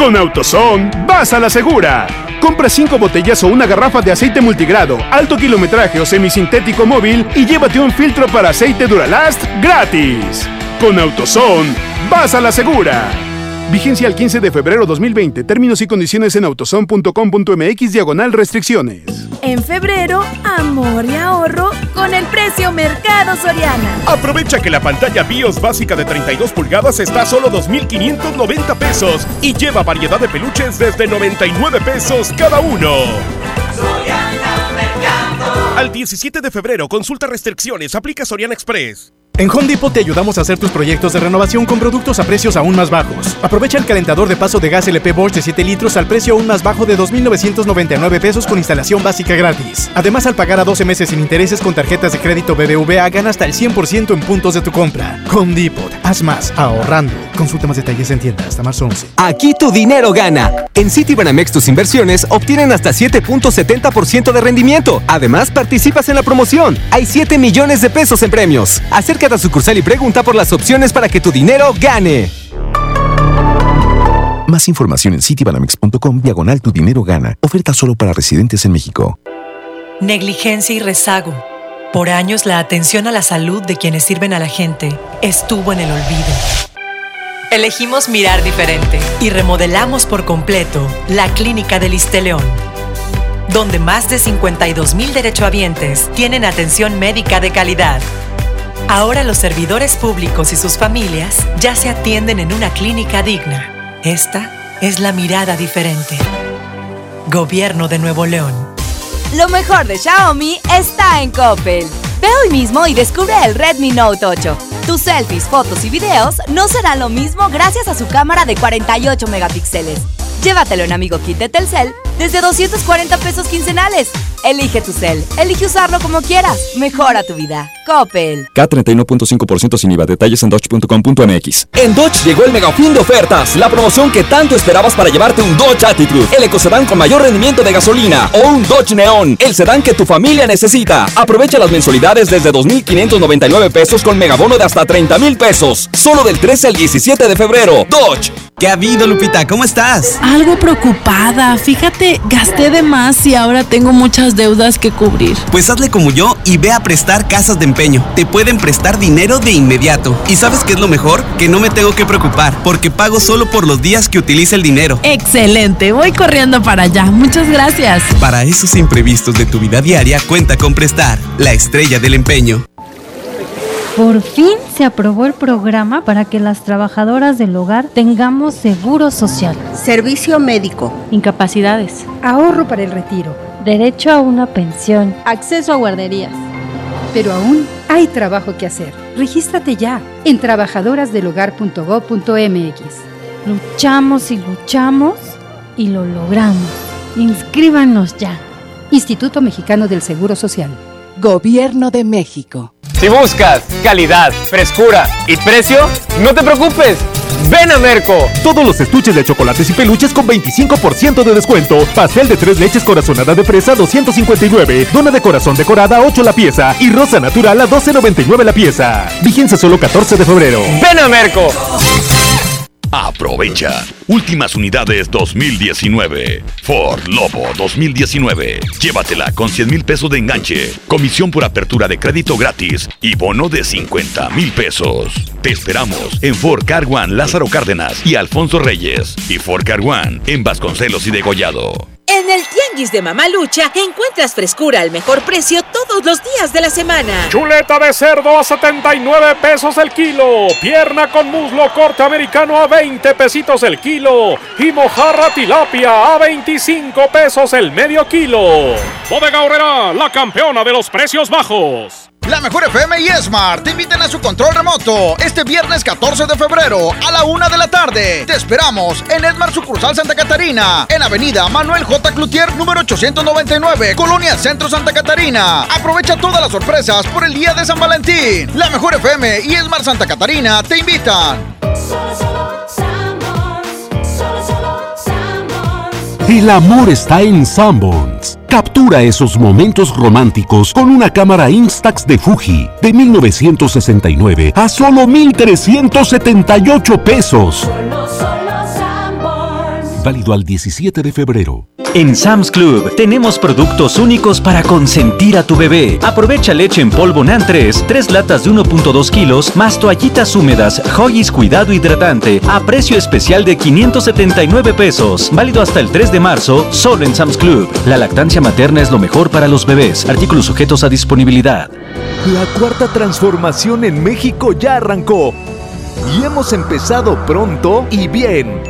Con AutoZone, vas a la segura. Compra 5 botellas o una garrafa de aceite multigrado, alto kilometraje o semisintético móvil y llévate un filtro para aceite Duralast gratis. Con AutoZone, vas a la segura. Vigencia el 15 de febrero 2020. Términos y condiciones en autozone.com.mx diagonal restricciones. En febrero, amor y ahorro con el precio Mercado Soriana. Aprovecha que la pantalla BIOS básica de 32 pulgadas está a solo 2.590 pesos y lleva variedad de peluches desde 99 pesos cada uno. Al 17 de febrero, consulta restricciones, aplica Soriana Express. En Home Depot te ayudamos a hacer tus proyectos de renovación con productos a precios aún más bajos. Aprovecha el calentador de paso de gas LP Bosch de 7 litros al precio aún más bajo de 2.999 pesos con instalación básica gratis. Además, al pagar a 12 meses sin intereses con tarjetas de crédito BBVA, gana hasta el 100% en puntos de tu compra. Home Depot, haz más, ahorrando. Consulta más detalles en tienda hasta marzo 11. Aquí tu dinero gana. En Citibanamex tus inversiones obtienen hasta 7.70% de rendimiento. Además, participas en la promoción. Hay 7 millones de pesos en premios. Acércate a sucursal y pregunta por las opciones para que tu dinero gane. Más información en citibanamex.com diagonal tu dinero gana. Oferta solo para residentes en México. Negligencia y rezago. Por años la atención a la salud de quienes sirven a la gente estuvo en el olvido. Elegimos mirar diferente y remodelamos por completo la Clínica del León, donde más de 52 mil derechohabientes tienen atención médica de calidad. Ahora los servidores públicos y sus familias ya se atienden en una clínica digna. Esta es la mirada diferente. Gobierno de Nuevo León. Lo mejor de Xiaomi está en Coppel. Ve hoy mismo y descubre el Redmi Note 8. Tus selfies, fotos y videos no serán lo mismo gracias a su cámara de 48 megapíxeles. Llévatelo en Amigo Kit de Telcel desde 240 pesos quincenales. Elige tu cel, elige usarlo como quieras. Mejora tu vida. Coppel. K31.5% sin IVA. Detalles en dodge.com.mx. En Dodge llegó el mega fin de ofertas, la promoción que tanto esperabas para llevarte un Dodge Attitude, el ecocedán con mayor rendimiento de gasolina, o un Dodge Neon, el sedán que tu familia necesita. Aprovecha las mensualidades desde 2.599 pesos con megabono de hasta 30.000 pesos, solo del 13 al 17 de febrero. Dodge. ¿Qué ha habido, Lupita? ¿Cómo estás? Algo preocupada. Fíjate, gasté de más y ahora tengo muchas deudas que cubrir. Pues hazle como yo y ve a prestar casas de Te pueden prestar dinero de inmediato. ¿Y sabes qué es lo mejor? Que no me tengo que preocupar porque pago solo por los días que utilice el dinero. Excelente, voy corriendo para allá. Muchas gracias. Para esos imprevistos de tu vida diaria, cuenta con Prestar, la estrella del empeño. Por fin se aprobó el programa para que las trabajadoras del hogar tengamos seguro social, servicio médico, incapacidades, ahorro para el retiro, derecho a una pensión, acceso a guarderías. Pero aún hay trabajo que hacer. Regístrate ya en trabajadorasdelhogar.gov.mx. Luchamos y luchamos y lo logramos. Inscríbanos ya. Instituto Mexicano del Seguro Social. Gobierno de México. Si buscas calidad, frescura y precio, no te preocupes. Ven a Merco. Todos los estuches de chocolates y peluches con 25% de descuento. Pastel de tres leches corazonada de fresa 259. Dona de corazón decorada 8 la pieza. Y rosa natural a 12.99 la pieza. Vigencia solo 14 de febrero. Ven a Merco. Aprovecha. Últimas unidades 2019. Ford Lobo 2019. Llévatela con 100 mil pesos de enganche, comisión por apertura de crédito gratis y bono de 50 mil pesos. Te esperamos en Ford Car One Lázaro Cárdenas y Alfonso Reyes y Ford Car One en Vasconcelos y Degollado. En el Tianguis de Mamalucha encuentras frescura al mejor precio todos los días de la semana. Chuleta de cerdo a 79 pesos el kilo. Pierna con muslo corte americano a 20 pesitos el kilo. Y mojarra tilapia a 25 pesos el medio kilo. Bodega Horrera, la campeona de los precios bajos. La Mejor FM y Smart te invitan a su control remoto este viernes 14 de febrero a la una de la tarde. Te esperamos en Esmar Sucursal Santa Catarina, en Avenida Manuel J. Cloutier, número 899, Colonia Centro Santa Catarina. Aprovecha todas las sorpresas por el día de San Valentín. La Mejor FM y Esmar Santa Catarina te invitan. El amor está en Sanborns. Captura esos momentos románticos con una cámara Instax de Fuji de 1969 a solo 1,378 pesos. Válido al 17 de febrero. En Sam's Club tenemos productos únicos para consentir a tu bebé. Aprovecha leche en polvo NAN 3, 3 latas de 1.2 kilos, más toallitas húmedas, Hoggies Cuidado Hidratante, a precio especial de 579 pesos. Válido hasta el 3 de marzo, solo en Sam's Club. La lactancia materna es lo mejor para los bebés. Artículos sujetos a disponibilidad. La cuarta transformación en México ya arrancó. Y hemos empezado pronto y bien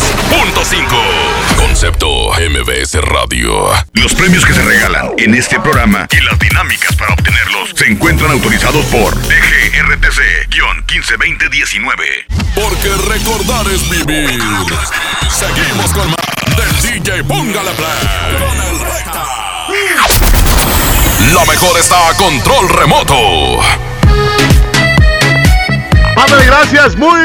Concepto MBS Radio. Los premios que se regalan en este programa y las dinámicas para obtenerlos se encuentran autorizados por DGRTC-152019. Porque recordar es vivir. Seguimos con más del DJ Póngale Play. Con. La mejor está a control remoto. Ándale, gracias, muy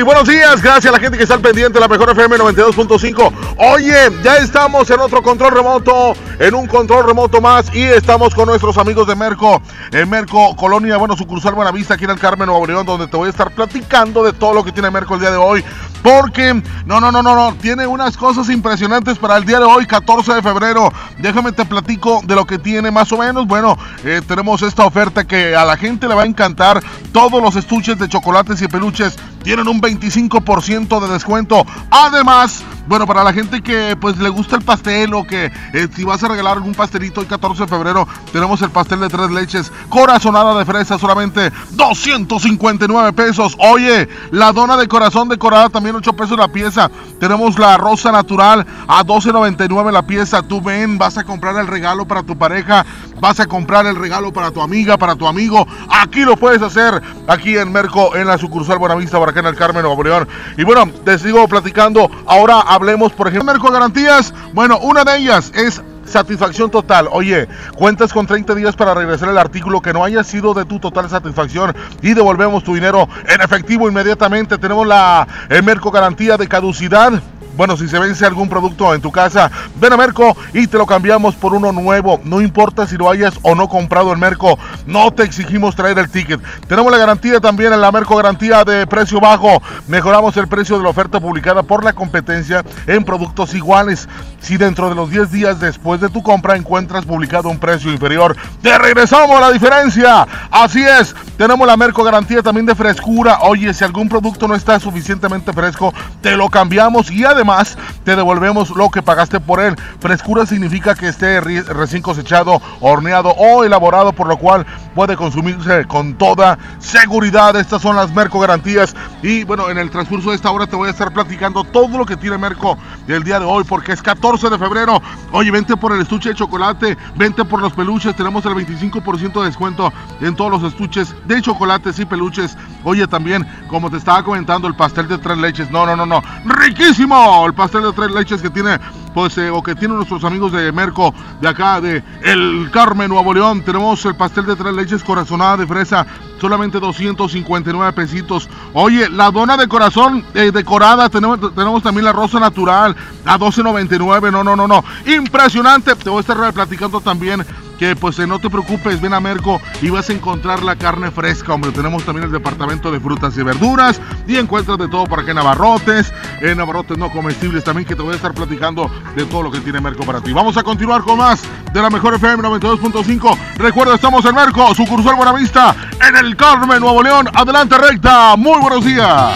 buenos días, gracias a la gente que está al pendiente de la mejor FM 92.5. Oye, ya estamos en otro control remoto, en un control remoto más y estamos con nuestros amigos de Merco, en Merco Colonia, bueno, sucursal Buenavista aquí en el Carmen Nuevo León, donde te voy a estar platicando de todo lo que tiene Merco el día de hoy. Porque, no, no, no, no, no, tiene unas cosas impresionantes para el día de hoy, 14 de febrero. Déjame te platico de lo que tiene más o menos. Bueno, eh, tenemos esta oferta que a la gente le va a encantar. Todos los estuches de chocolates y peluches tienen un 25% de descuento. Además, bueno, para la gente que pues le gusta el pastel o que eh, si vas a regalar algún pastelito el 14 de febrero, tenemos el pastel de tres leches, corazonada de fresa, solamente 259 pesos. Oye, la dona de corazón decorada también 8 pesos la pieza. Tenemos la rosa natural a 12.99 la pieza. Tú ven, vas a comprar el regalo para tu pareja, vas a comprar el regalo para tu amiga, para tu amigo. Aquí lo puedes hacer, aquí en Merco, en la sucursal Buenavista, por acá en el Carmen, Nuevo León. Y bueno, te sigo platicando. Ahora hablemos, por ejemplo, Merco Garantías. Bueno, una de ellas es satisfacción total. Oye, cuentas con 30 días para regresar el artículo que no haya sido de tu total satisfacción y devolvemos tu dinero en efectivo inmediatamente. Tenemos la Merco garantía de caducidad bueno, si se vence algún producto en tu casa, ven a Merco y te lo cambiamos por uno nuevo. No importa si lo hayas o no comprado en Merco, no te exigimos traer el ticket. Tenemos la garantía también en la Merco garantía de precio bajo. Mejoramos el precio de la oferta publicada por la competencia en productos iguales. Si dentro de los 10 días después de tu compra encuentras publicado un precio inferior, te regresamos la diferencia. Así es, tenemos la Merco garantía también de frescura. Oye, si algún producto no está suficientemente fresco, te lo cambiamos y además te devolvemos lo que pagaste por él. Frescura significa que esté recién cosechado, horneado o elaborado, por lo cual puede consumirse con toda seguridad. Estas son las Merco garantías. Y bueno, en el transcurso de esta hora te voy a estar platicando todo lo que tiene Merco el día de hoy, porque es 14 de febrero. Oye, vente por el estuche de chocolate, vente por los peluches. Tenemos el 25% de descuento en todos los estuches de chocolates y peluches. Oye, también, como te estaba comentando, el pastel de tres leches. No, no, no, no. ¡Riquísimo! el pastel de tres leches que tiene pues eh, o que tienen nuestros amigos de Merco de acá de El Carmen Nuevo León. Tenemos el pastel de tres leches corazonada de fresa, solamente 259 pesitos. Oye, la dona de corazón eh, decorada, tenemos, tenemos también la rosa natural a 12.99. No, no, no, no. Impresionante. Te voy a estar platicando también que pues eh, no te preocupes, ven a Merco y vas a encontrar la carne fresca, hombre. Tenemos también el departamento de frutas y verduras y encuentras de todo por acá en Navarrotes, en no comestibles también que te voy a estar platicando de todo lo que tiene Merco para ti. Vamos a continuar con más de la mejor FM 92.5. Recuerda, estamos en Merco, sucursal Buenavista, en el Carmen, Nuevo León. Adelante recta, muy buenos días.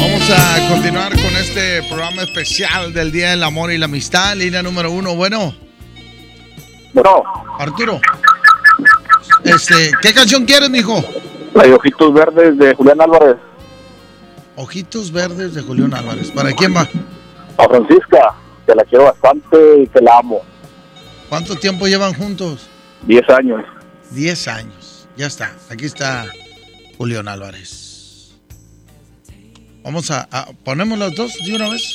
Vamos a continuar con este programa especial del Día del Amor y la Amistad, línea número uno. Bueno. Bueno. Arturo. Este, ¿qué canción quieres, mijo? La de Ojitos Verdes de Julián Álvarez. Ojitos verdes de Julián Álvarez. ¿Para quién va? A Francisca, que la quiero bastante y que la amo. ¿Cuánto tiempo llevan juntos? Diez años. Diez años. Ya está. Aquí está Julián Álvarez. Vamos a, a ponemos los dos de una vez.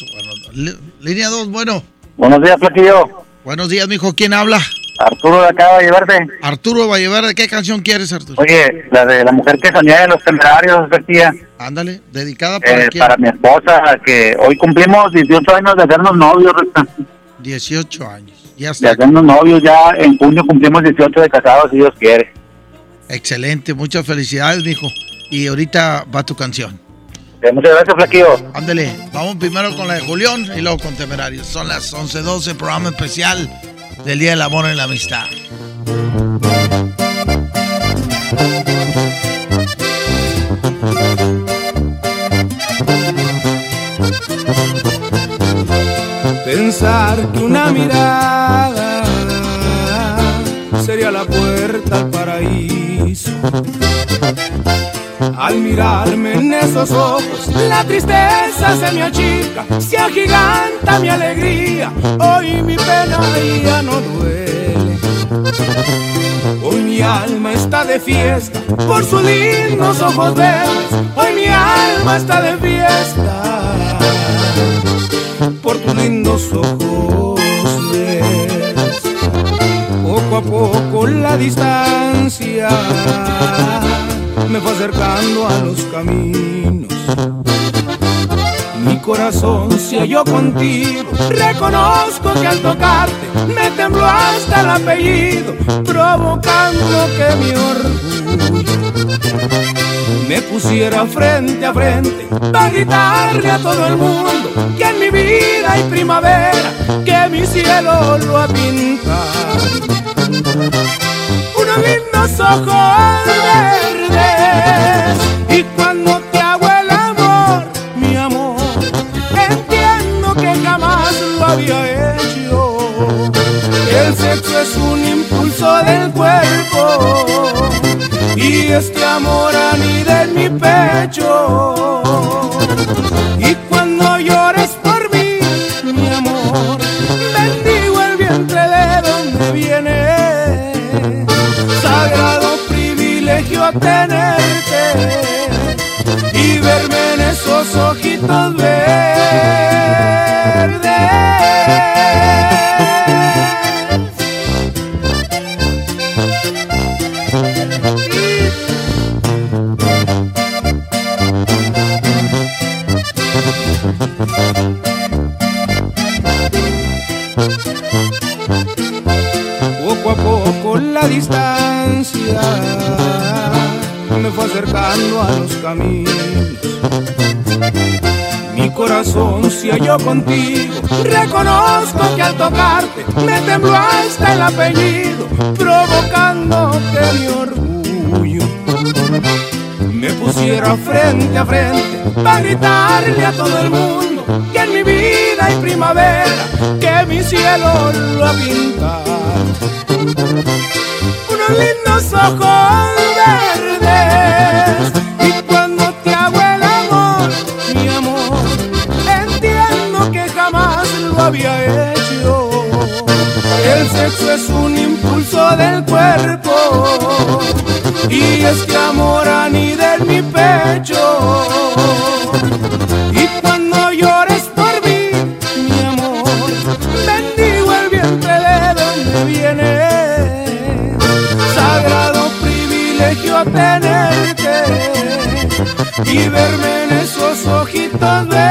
Bueno, línea dos, bueno. Buenos días, Plaquillo. Buenos días, mijo. ¿Quién habla? Arturo de acá de Valleverde. Arturo Valleverde. ¿Qué canción quieres, Arturo? Oye, la de la mujer que soñaba de los temerarios, García. Ándale, dedicada para Eh, quién? para mi esposa, que hoy cumplimos 18 años de hacernos novios, Recta. 18 años. Ya De está. hacernos novios, ya en junio cumplimos 18 de casados, si Dios quiere. Excelente. Muchas felicidades, mijo. Y ahorita va tu canción. Eh, muchas gracias, Flaquillo. Ándale, vamos primero con la de Julián y luego con Temerarios. Son las 11.12, programa especial del Día del Amor y la Amistad. Pensar que una mirada sería la puerta al paraíso. Al mirarme en esos ojos, la tristeza se me achica, se agiganta mi alegría. Hoy mi pena ya no duele. Hoy mi alma está de fiesta por sus lindos ojos verdes. Hoy mi alma está de fiesta por tus lindos ojos verdes. Poco a poco la distancia me fue acercando a los caminos. Mi corazón se halló contigo. Reconozco que al tocarte me tembló hasta el apellido, provocando que mi orgullo me pusiera frente a frente para gritarle a todo el mundo que en mi vida hay primavera, que mi cielo lo ha pintado. Unos lindos ojos verdes y cuando te hago el amor, mi amor, entiendo que jamás lo había hecho. El sexo es un impulso del cuerpo y este amor anida en mi pecho. Contigo. Reconozco que al tocarte me tembló hasta el apellido, provocando que mi orgullo me pusiera frente a frente para gritarle a todo el mundo que en mi vida hay primavera, que mi cielo lo ha pintado. Unos lindos ojos y este amor anida en mi pecho. Y cuando llores por mí, mi amor, bendigo el vientre de donde viene. Sagrado privilegio tenerte y verme en esos ojitos Porque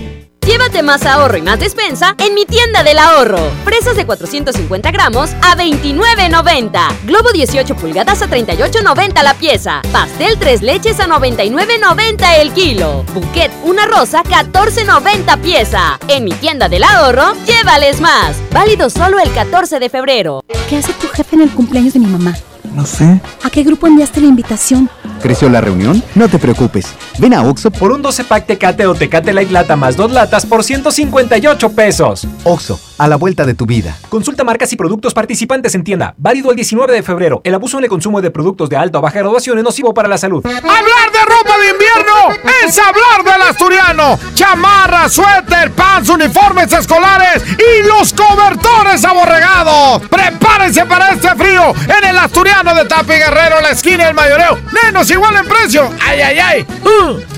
Más ahorro y más despensa en mi tienda del ahorro. Fresas de 450 gramos a 29.90. Globo 18 pulgadas a 38.90 la pieza. Pastel 3 leches a 99.90 el kilo. Bouquet una rosa 14.90 pieza. En mi tienda del ahorro, llévales más. Válido solo el 14 de febrero. ¿Qué hace tu jefe en el cumpleaños de mi mamá? No sé. ¿A qué grupo enviaste la invitación? ¿Creció la reunión? No te preocupes. Ven a Oxo por un 12 pack Tecate o Tecate Light Lata más dos latas por 158 pesos. Oxo, a la vuelta de tu vida. Consulta marcas y productos participantes en tienda. Válido el 19 de febrero. El abuso en el consumo de productos de alta o baja graduación es nocivo para la salud. Hablar de ropa de invierno es hablar del asturiano. Chamarra, suéter, pants, uniformes escolares y los cobertores aborregados. Prepárense para este frío en el asturiano de Tapi Guerrero, la esquina del mayoreo. Menos igual en precio. ¡Ay, ay, ay!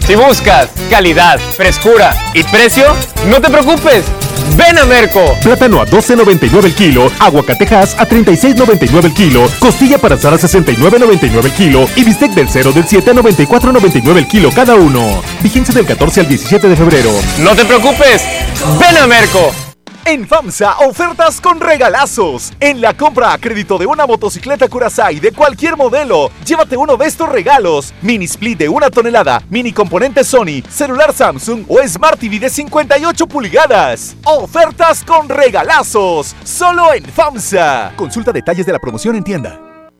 Si buscas calidad, frescura y precio, no te preocupes. Ven a Merco. Plátano a 12.99 el kilo, aguacatejas a 36.99 el kilo, costilla para asar a 69.99 el kilo y bistec del 0 del 7 a 94.99 el kilo cada uno. Vigencia del 14 al 17 de febrero. No te preocupes. Ven a Merco. En FAMSA, ofertas con regalazos. En la compra a crédito de una motocicleta Curaçao de cualquier modelo, llévate uno de estos regalos. Mini split de una tonelada, mini componente Sony, celular Samsung o Smart TV de 58 pulgadas. Ofertas con regalazos. Solo en FAMSA. Consulta detalles de la promoción en tienda.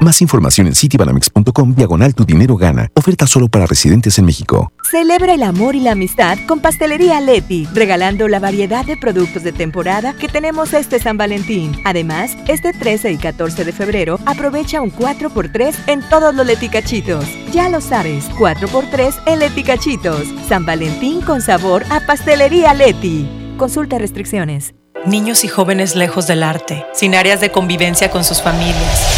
Más información en citibanamex.com diagonal tu dinero gana. Oferta solo para residentes en México. Celebra el amor y la amistad con Pastelería Leti, regalando la variedad de productos de temporada que tenemos este San Valentín. Además, este 13 y 14 de febrero aprovecha un 4x3 en todos los leticachitos. Ya lo sabes, 4x3 en leticachitos. San Valentín con sabor a Pastelería Leti. Consulta restricciones. Niños y jóvenes lejos del arte, sin áreas de convivencia con sus familias.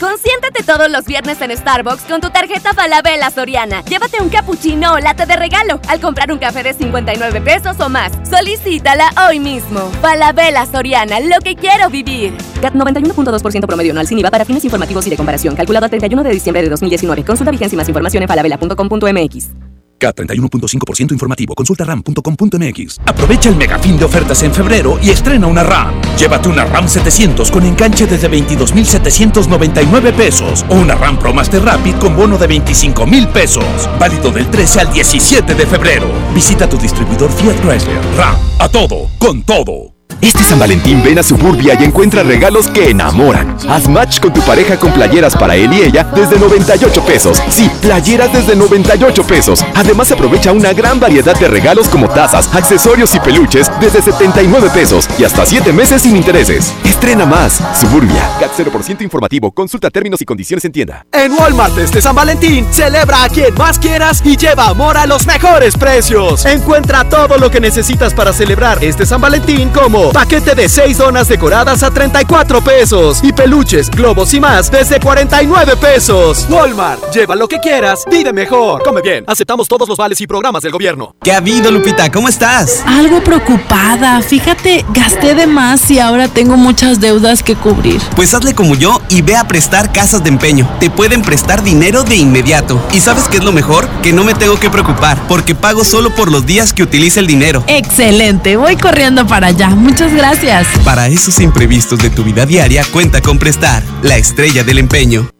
Consiéntete todos los viernes en Starbucks con tu tarjeta Falabella Soriana. Llévate un cappuccino o latte de regalo al comprar un café de 59 pesos o más. Solicítala hoy mismo. Falabella Soriana, lo que quiero vivir. CAT 91.2% promedio anual sin IVA para fines informativos y de comparación. Calculado a 31 de diciembre de 2019. Consulta vigencia y más información en falabella.com.mx. K31.5% informativo. Consulta ram.com.mx. Aprovecha el megafín de ofertas en febrero y estrena una RAM. Llévate una RAM 700 con enganche desde 22,799 pesos o una RAM Pro Master Rapid con bono de 25,000 pesos. Válido del 13 al 17 de febrero. Visita tu distribuidor Fiat Chrysler. RAM. A todo, con todo. Este San Valentín ven a Suburbia y encuentra regalos que enamoran. Haz match con tu pareja con playeras para él y ella desde 98 pesos. Sí, playeras desde 98 pesos. Además aprovecha una gran variedad de regalos como tazas, accesorios y peluches desde 79 pesos y hasta 7 meses sin intereses. Estrena más. Suburbia. CAT 0% informativo. Consulta términos y condiciones en tienda. En Walmart este San Valentín, celebra a quien más quieras y lleva amor a los mejores precios. Encuentra todo lo que necesitas para celebrar este San Valentín como Paquete de 6 donas decoradas a 34 pesos. Y peluches, globos y más desde 49 pesos. Walmart, lleva lo que quieras, vive mejor. Come bien, aceptamos todos los vales y programas del gobierno. ¿Qué ha habido, Lupita? ¿Cómo estás? Algo preocupada. Fíjate, gasté de más y ahora tengo muchas deudas que cubrir. Pues hazle como yo y ve a prestar casas de empeño. Te pueden prestar dinero de inmediato. ¿Y sabes qué es lo mejor? Que no me tengo que preocupar porque pago solo por los días que utilice el dinero. Excelente, voy corriendo para allá. Muchas gracias. Para esos imprevistos de tu vida diaria, cuenta con Prestar, la estrella del empeño.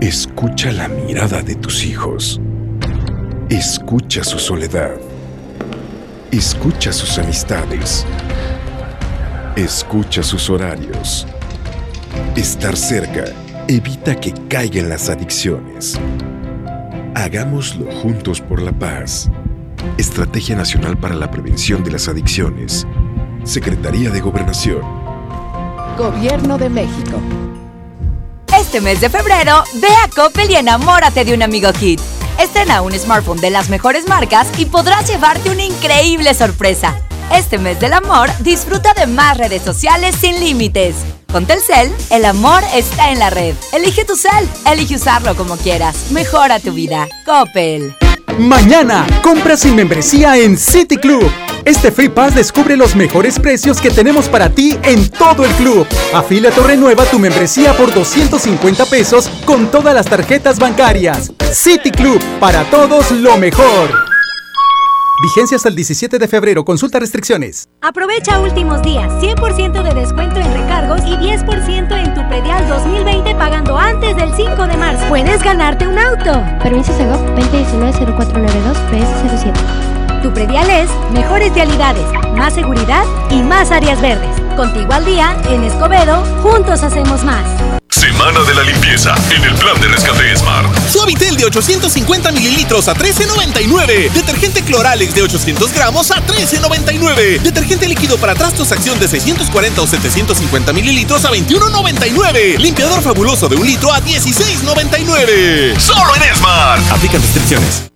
Escucha la mirada de tus hijos. Escucha su soledad. Escucha sus amistades. Escucha sus horarios. Estar cerca evita que caigan las adicciones. Hagámoslo juntos por la paz. Estrategia Nacional para la Prevención de las Adicciones. Secretaría de Gobernación. Gobierno de México. Este mes de febrero, ve a Coppel y enamórate de un amigo Kit. Estrena un smartphone de las mejores marcas y podrás llevarte una increíble sorpresa. Este mes del amor, disfruta de más redes sociales sin límites. Con Telcel, el amor está en la red. Elige tu cel, elige usarlo como quieras. Mejora tu vida. Coppel. Mañana, compra sin membresía en City Club. Este Free Pass descubre los mejores precios que tenemos para ti en todo el club. Afílate o renueva tu membresía por 250 pesos con todas las tarjetas bancarias. City Club, para todos lo mejor. Vigencia hasta el 17 de febrero. Consulta restricciones. Aprovecha últimos días. 100% de descuento en recargos y 10% en tu predial 2020 pagando antes del 5 de marzo. Puedes ganarte un auto. Permiso Segov 2019-0492 PS07. Tu predial es mejores realidades, más seguridad y más áreas verdes. Contigo al día, en Escobedo, juntos hacemos más. Semana de la limpieza en el plan de rescate Smart. Suavitel de 850 mililitros a 13.99. Detergente Cloralex de 800 gramos a 13.99. Detergente líquido para trastos acción de 640 o 750 mililitros a 21.99. Limpiador fabuloso de un litro a 16.99. Solo en Smart. Aplican restricciones.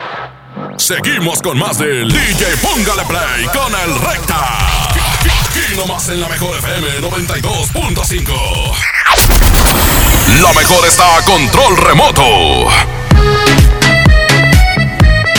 Seguimos con más del DJ Póngale Play con el Recta. Aquí nomás en la mejor FM 92.5. La mejor está a control remoto.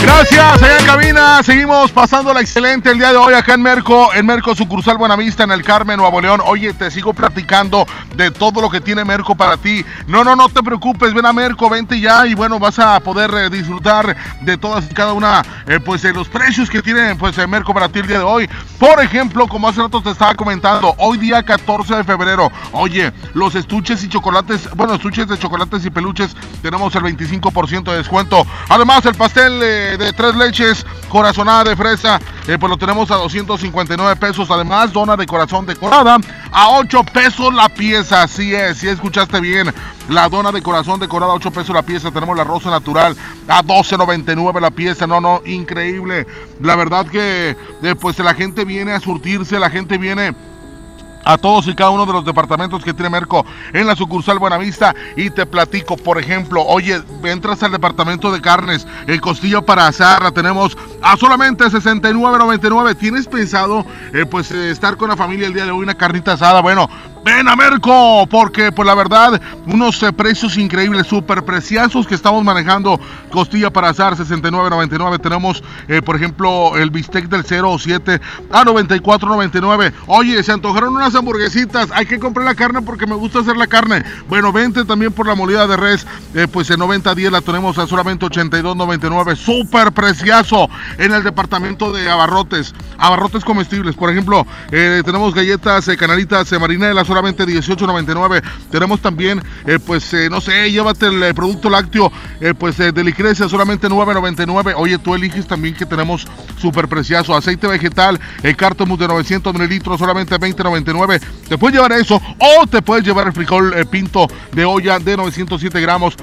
Gracias, allá en cabina. Seguimos pasando la excelente el día de hoy acá en Merco, en Merco sucursal Buenavista, en el Carmen, Nuevo León. Oye, te sigo platicando de todo lo que tiene Merco para ti. No, no, no te preocupes, ven a Merco, vente ya y bueno, vas a poder eh, disfrutar de todas y cada una, eh, pues de los precios que tiene pues eh, Merco para ti el día de hoy. Por ejemplo, como hace rato te estaba comentando, hoy día 14 de febrero, oye, los estuches y chocolates, bueno, estuches de chocolates y peluches, tenemos el 25% de descuento. Además, el pastel de tres leches, corazonada de fresa, eh, pues lo tenemos a 259 pesos. Además, dona de corazón decorada a 8 pesos la pieza. Así es, si escuchaste bien. La dona de corazón decorada a 8 pesos la pieza. Tenemos la rosa natural a 12.99 la pieza. No, no, increíble. La verdad que eh, pues la gente viene a surtirse, la gente viene a todos y cada uno de los departamentos que tiene Merco en la sucursal Buenavista y te platico, por ejemplo, oye, entras al departamento de carnes, el costillo para asar, la tenemos a solamente 69.99. ¿Tienes pensado eh, pues eh, estar con la familia el día de hoy una carnita asada? Bueno, ven a Merco porque pues la verdad unos eh, precios increíbles, súper preciosos que estamos manejando, costilla para asar 69.99. Tenemos eh, por ejemplo el bistec del 07 a 94.99. Oye, se antojaron unas hamburguesitas, hay que comprar la carne porque me gusta hacer la carne. Bueno, vente también por la molida de res, eh, pues en 90.10 la tenemos a solamente 82.99. Súper precioso en el departamento de abarrotes, abarrotes comestibles. Por ejemplo, tenemos galletas, canalitas, eh, marinela, solamente 18.99. Tenemos también, eh, pues, eh, no sé, llévate el producto lácteo, eh, pues, de Licrecia, solamente 9.99. Oye, tú eliges también que tenemos súper precioso. Aceite vegetal, el Cartomus de 900 mililitros, solamente 20.99. Te puedes llevar eso o te puedes llevar el frijol pinto de olla de 907 gramos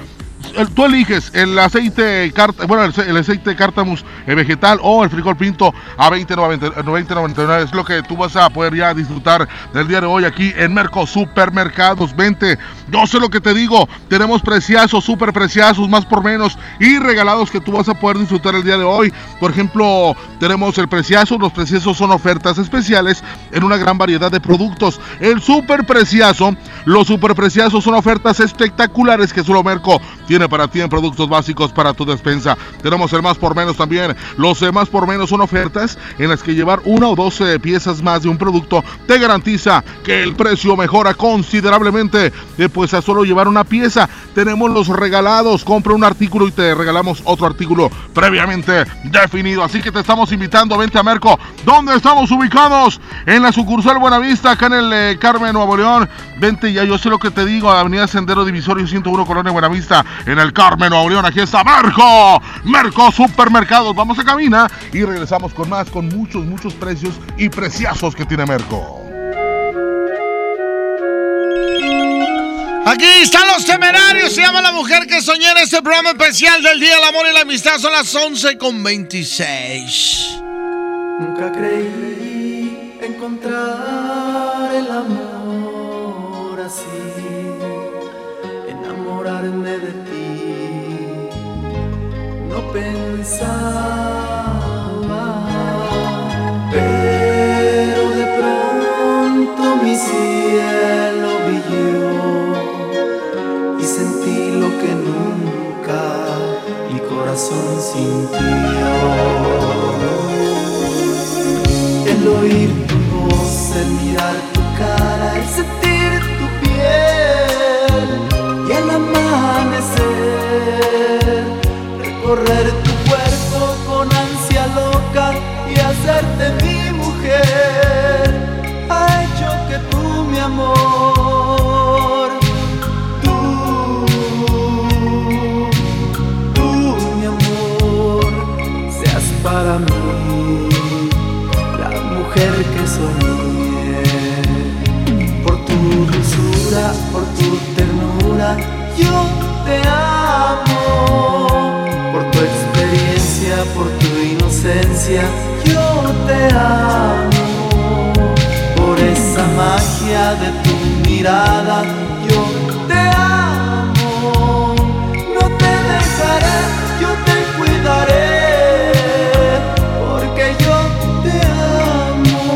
tú eliges el aceite bueno el, aceite cártamus eh, vegetal o el frijol pinto a 20.90 20.99 es lo que tú vas a poder ya disfrutar del día de hoy aquí en Merco Supermercados 20 yo sé lo que te digo tenemos preciazos super preciazos más por menos y regalados que tú vas a poder disfrutar el día de hoy. Por ejemplo tenemos el preciazo los preciazos son ofertas especiales en una gran variedad de productos. El super preciazo los super preciazos son ofertas espectaculares que solo Merco tiene para ti en productos básicos para tu despensa. Tenemos el más por menos también. Los eh, más por menos son ofertas en las que llevar una o dos eh, piezas más de un producto te garantiza que el precio mejora considerablemente. Eh, pues a solo llevar una pieza. Tenemos los regalados. Compra un artículo y te regalamos otro artículo previamente definido. Así que te estamos invitando. Vente a Merco. ¿Dónde estamos ubicados? En la sucursal Buenavista, acá en el eh, Carmen, Nuevo León. Vente ya, yo sé lo que te digo. Avenida Sendero Divisorio 101, Colonia Buenavista, en el Carmen, Nuevo León. Aquí está Merco. Merco Supermercados. Vamos a cabina y regresamos con más, con muchos, muchos precios y preciazos que tiene Merco. Aquí están los temerarios. Se llama La Mujer que Soñé en este programa especial del Día del Amor y la Amistad. Son las 11 con 26. Nunca creí encontrar el amor así, enamorarme de ti. No pensaba, pero de pronto mi cielo brilló y sentí lo que nunca mi corazón sintió. El oír tu voz, el mirar tu cara, el recorrer tu cuerpo con ansia loca y hacerte mi mujer, ha hecho que tú, mi amor, tú, tú, mi amor, seas para mí la mujer que soñé. Por tu dulzura, por tu ternura, yo yo te amo. Por esa magia de tu mirada, yo te amo. No te dejaré, yo te cuidaré, porque yo te amo.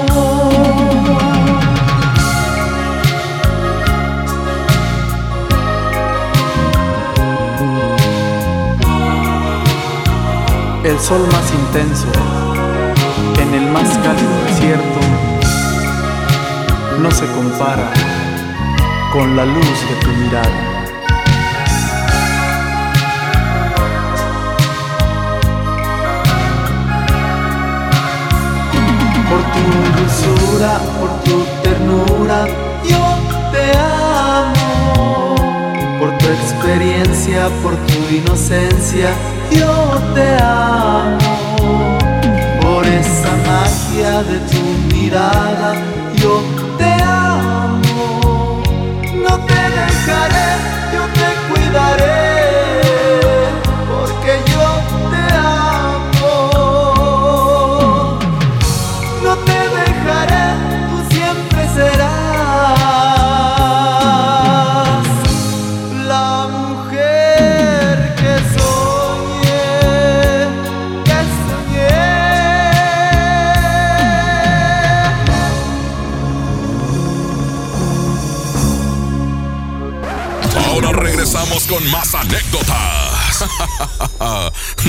El sol más intenso en el más cálido desierto no se compara con la luz de tu mirada. Por tu dulzura, por tu ternura, yo te amo. Por tu experiencia, por tu inocencia, yo te amo. De tu mirada, yo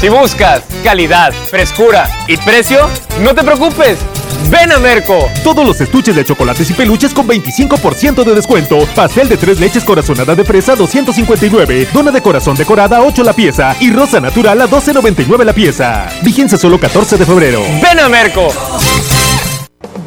Si buscas calidad, frescura y precio, no te preocupes. Ven a Merco. Todos los estuches de chocolates y peluches con 25% de descuento. Pastel de tres leches corazonada de fresa 259. Dona de corazón decorada 8 la pieza. Y rosa natural a 12.99 la pieza. Vigencia solo 14 de febrero. Ven a Merco.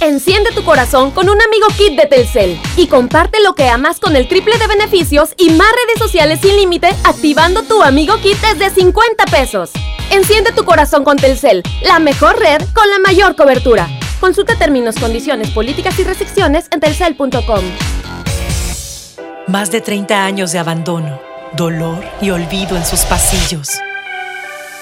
Enciende tu corazón con un amigo kit de Telcel y comparte lo que amas con el triple de beneficios y más redes sociales sin límite activando tu amigo kit desde 50 pesos. Enciende tu corazón con Telcel, la mejor red con la mayor cobertura. Consulta términos, condiciones, políticas y restricciones en telcel.com. Más de 30 años de abandono, dolor y olvido en sus pasillos.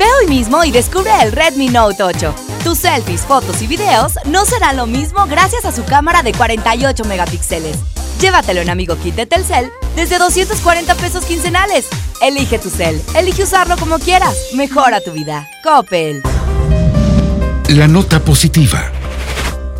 Ve hoy mismo y descubre el Redmi Note 8. Tus selfies, fotos y videos no serán lo mismo gracias a su cámara de 48 megapíxeles. Llévatelo en Amigo Kit de Telcel desde 240 pesos quincenales. Elige tu cel, elige usarlo como quieras. Mejora tu vida. Coppel. La nota positiva.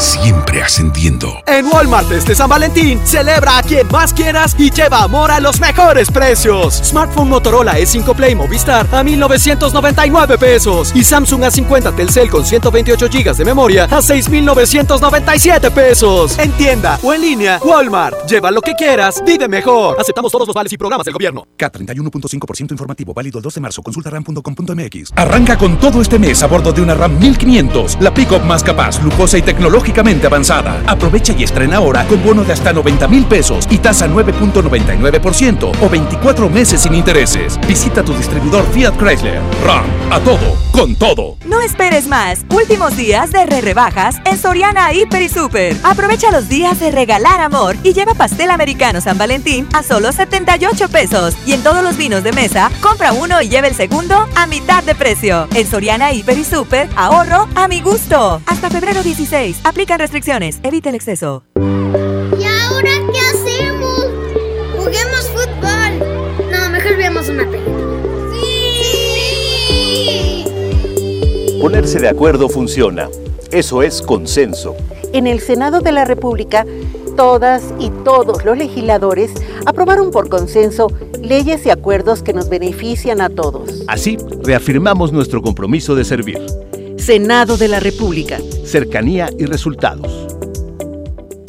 Siempre ascendiendo. En Walmart este San Valentín, celebra a quien más quieras y lleva amor a los mejores precios. Smartphone Motorola E5 Play Movistar a 1,999 pesos. Y Samsung A50 Telcel con 128 GB de memoria a 6,997 pesos. En tienda o en línea, Walmart. Lleva lo que quieras, vive mejor. Aceptamos todos los vales y programas del gobierno. K31.5% informativo, válido el 2 de marzo. Consulta ram.com.mx. Arranca con todo este mes a bordo de una RAM 1500, la pick-up más capaz, lujosa y tecnológica avanzada. Aprovecha y estrena ahora con bono de hasta 90 mil pesos y tasa 9.99% o 24 meses sin intereses. Visita tu distribuidor Fiat Chrysler. RAM, a todo, con todo. No esperes más. Últimos días de re rebajas en Soriana Hiper y Super. Aprovecha los días de regalar amor y lleva pastel americano San Valentín a solo 78 pesos. Y en todos los vinos de mesa, compra uno y lleva el segundo a mitad de precio. En Soriana Hiper y Super, ahorro a mi gusto. Hasta febrero 16. Aplican restricciones. Evita el exceso. ¿Y ahora qué Ponerse de acuerdo funciona. Eso es consenso. En el Senado de la República, todas y todos los legisladores aprobaron por consenso leyes y acuerdos que nos benefician a todos. Así, reafirmamos nuestro compromiso de servir. Senado de la República. Cercanía y resultados.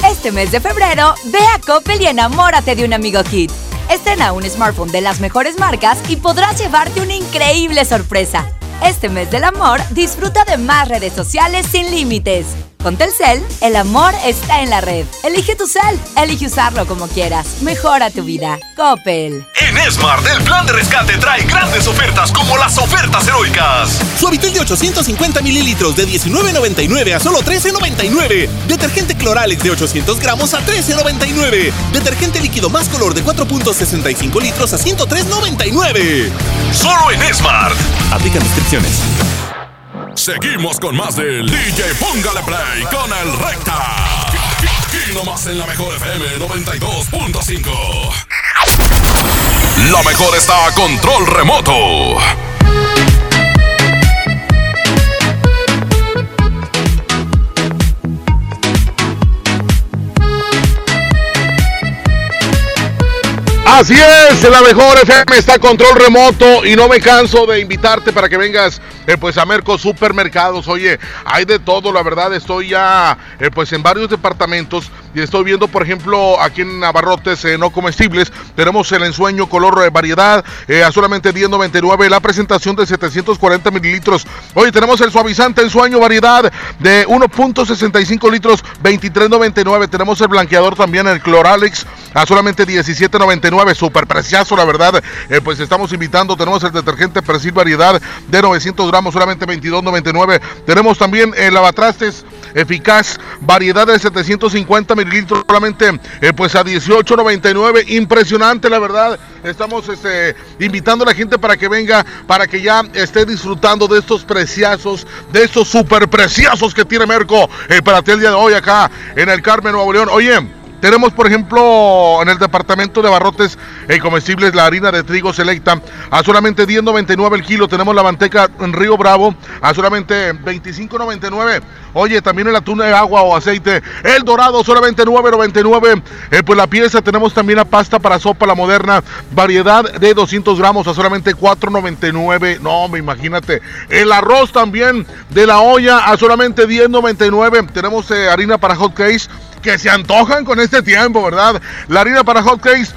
Este mes de febrero, ve a Coppel y enamórate de un amigo Kit. Estrena un smartphone de las mejores marcas y podrás llevarte una increíble sorpresa. Este mes del amor, disfruta de más redes sociales sin límites. Con Telcel, el amor está en la red. Elige tu cel, elige usarlo como quieras. Mejora tu vida. Coppel. En Smart, el plan de rescate trae grandes ofertas como las ofertas heroicas. Suavitel de 850 mililitros de 19.99 a solo 13.99. Detergente Cloralex de 800 gramos a 13.99. Detergente líquido más color de 4.65 litros a 103.99. Solo en Smart. Aplican restricciones. Seguimos con más del DJ Póngale Play con el Recta. Aquí nomás en la mejor FM 92.5. La mejor está a control remoto. Así es, la mejor FM está a control remoto y no me canso de invitarte para que vengas eh, pues a Merco Supermercados. Oye, hay de todo, la verdad, estoy ya eh, pues en varios departamentos y estoy viendo, por ejemplo, aquí en Navarrotes eh, no comestibles, tenemos el ensueño color variedad a solamente 10.99, la presentación de 740 mililitros. Oye, tenemos el suavizante ensueño variedad de 1.65 litros, 23.99. Tenemos el blanqueador también, el Cloralex, a solamente 17.99, súper precioso, la verdad. pues estamos invitando, tenemos el detergente Persil variedad de 900 gramos, solamente 22.99. Tenemos también el lavatrastes eficaz, variedad de 750 mililitros, solamente eh, pues a 18.99. Impresionante, la verdad. Estamos este, invitando a la gente para que venga, para que ya esté disfrutando de estos preciosos, de estos super preciosos que tiene Merco eh, para ti el día de hoy acá en el Carmen Nuevo León. Oye. Tenemos, por ejemplo, en el departamento de barrotes y comestibles, la harina de trigo selecta a solamente 10.99 el kilo. Tenemos la manteca en Río Bravo a solamente 25.99. Oye, también el atún de agua o aceite, el dorado solamente 9.99. Eh, pues la pieza tenemos también la pasta para sopa, la moderna, variedad de 200 gramos a solamente 4.99. No, me imagínate. El arroz también de la olla a solamente 10.99. Tenemos eh, harina para hot cakes que se antojan con este tiempo, ¿verdad? La harina para hot cakes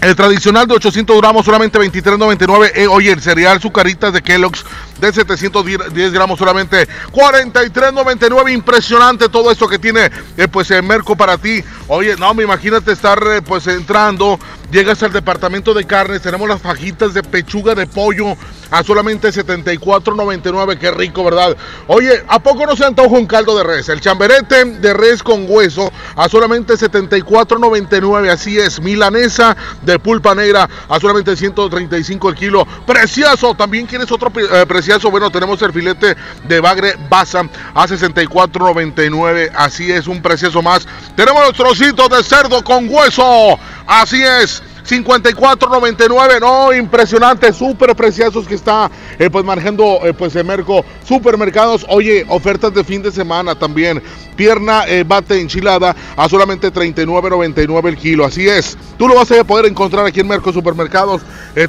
el tradicional de 800 gramos, solamente 23.99. Eh, oye, el cereal Zucaritas de Kellogg's de 710 gramos, solamente 43.99. Impresionante todo esto que tiene, eh, pues, el Merco para ti. Oye, no, me imagínate estar, eh, pues, entrando. Llegas al departamento de carnes, tenemos las fajitas de pechuga de pollo a solamente 74.99. Qué rico, ¿verdad? Oye, ¿a poco no se antoja un caldo de res? El chamberete de res con hueso a solamente 74.99. Así es, milanesa de pulpa negra a solamente 135 el kilo. Precioso, también quieres otro eh, precioso. Bueno, tenemos el filete de bagre basa a 64.99. Así es, un precioso más. Tenemos los trocitos de cerdo con hueso. Así es. 54.99, no, impresionante, súper preciosos que está eh, pues manejando eh, pues Merco Supermercados. Oye, ofertas de fin de semana también. Pierna eh, bate enchilada a solamente 39.99 el kilo. Así es, tú lo vas a poder encontrar aquí en Merco Supermercados.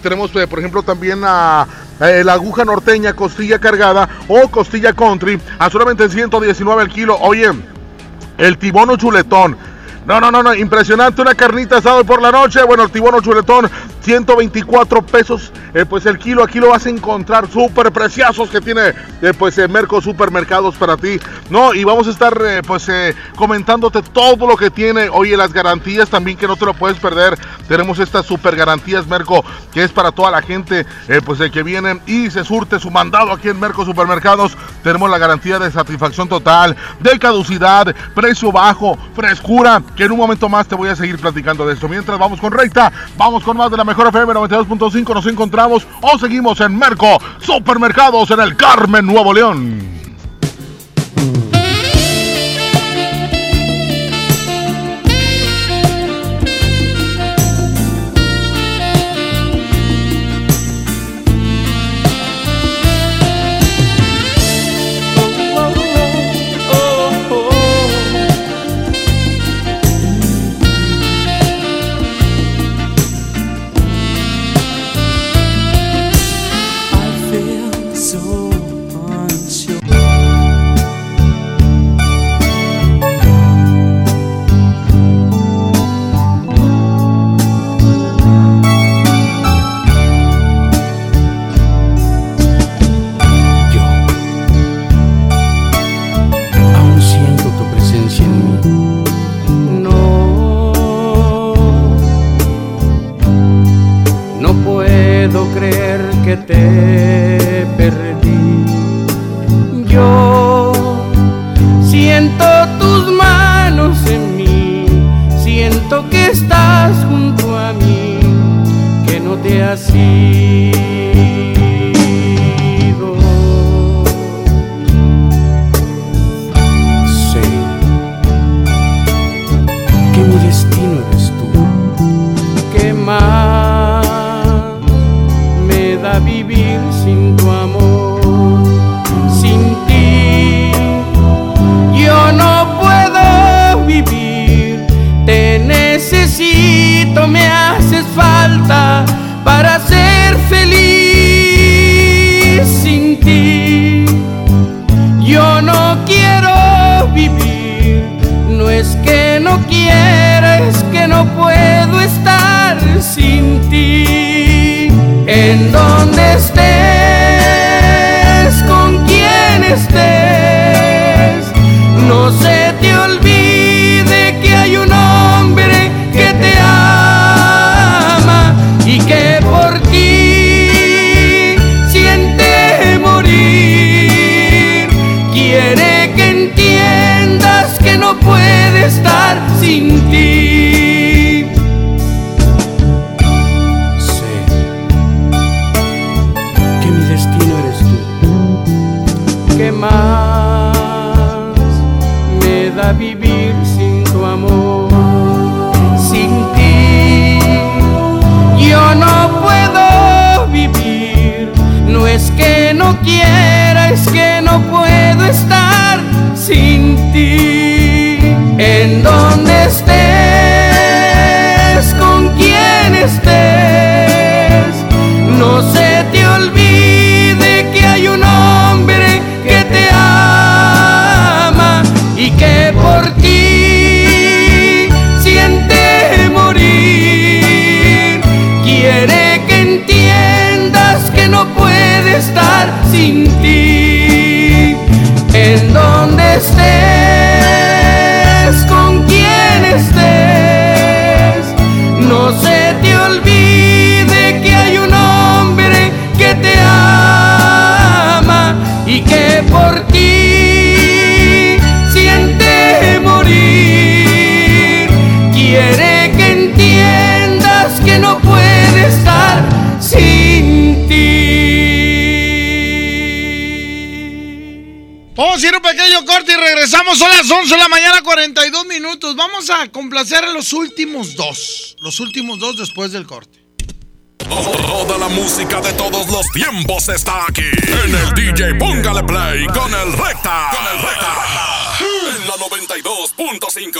tenemos, por ejemplo, también a la aguja norteña, costilla cargada o costilla country a solamente 119 el kilo. Oye, el tibono chuletón no, no, no, no, impresionante. Una carnita asada por la noche. Bueno, el tibono chuletón, 124 pesos. Eh, pues el kilo aquí lo vas a encontrar súper preciosos que tiene eh, pues eh, Merco Supermercados para ti. No, y vamos a estar pues comentándote todo lo que tiene. Oye, las garantías también que no te lo puedes perder. Tenemos estas super garantías Merco que es para toda la gente pues que viene y se surte su mandado aquí en Merco Supermercados. Tenemos la garantía de satisfacción total, de caducidad, precio bajo, frescura que en un momento más te voy a seguir platicando de esto. Mientras vamos con recta, vamos con más de la mejor FM 92.5, nos encontramos o seguimos en Merco Supermercados en el Carmen, Nuevo León. Me haces los últimos dos. Los últimos dos después del corte. Toda la música de todos los tiempos está aquí. En el DJ Póngale Play con el Recta. Con el Recta. En la 92.5.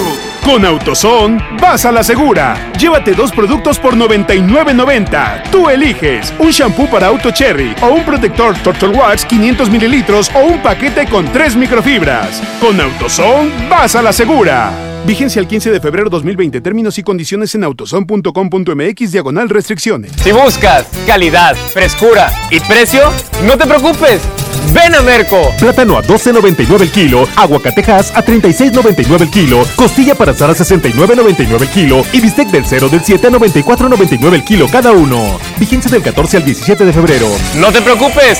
Con AutoZone, vas a la segura. Llévate dos productos por 99.90. Tú eliges un shampoo para auto cherry o un protector Turtle Wax 500 mililitros o un paquete con tres microfibras. Con AutoZone, vas a la segura. Vigencia el 15 de febrero 2020. Términos y condiciones en autozone.com.mx diagonal restricciones. Si buscas calidad, frescura y precio, no te preocupes. Ven a Merco. Plátano a 12.99 el kilo, aguacatejas a 36.99 el kilo, costilla para asar a 69.99 el kilo y bistec del 0 del 7 a 94.99 el kilo cada uno. Vigencia del 14 al 17 de febrero. No te preocupes.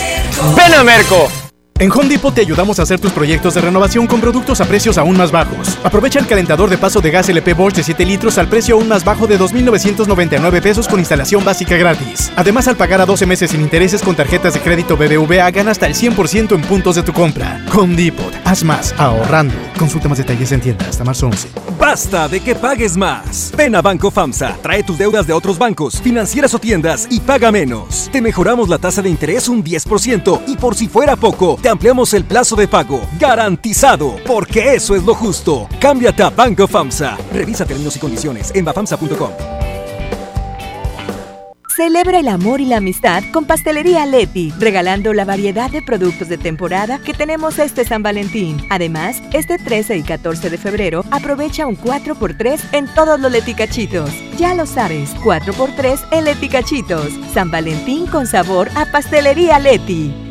Ven a Merco. En Home Depot te ayudamos a hacer tus proyectos de renovación con productos a precios aún más bajos. Aprovecha el calentador de paso de gas LP Bosch de 7 litros al precio aún más bajo de 2.999 pesos con instalación básica gratis. Además, al pagar a 12 meses sin intereses con tarjetas de crédito BBVA, gana hasta el 100% en puntos de tu compra. Home Depot, haz más, ahorrando. Consulta más detalles en tienda hasta marzo 11. Basta de que pagues más. Ven a Banco FAMSA, trae tus deudas de otros bancos, financieras o tiendas y paga menos. Te mejoramos la tasa de interés un 10% y por si fuera poco, te ampliamos el plazo de pago. Garantizado, porque eso es lo justo. Cámbiate a Banco FAMSA. Revisa términos y condiciones en bafamsa.com. Celebra el amor y la amistad con Pastelería Leti, regalando la variedad de productos de temporada que tenemos este San Valentín. Además, este 13 y 14 de febrero aprovecha un 4x3 en todos los leticachitos. Ya lo sabes, 4x3 en leticachitos. San Valentín con sabor a Pastelería Leti.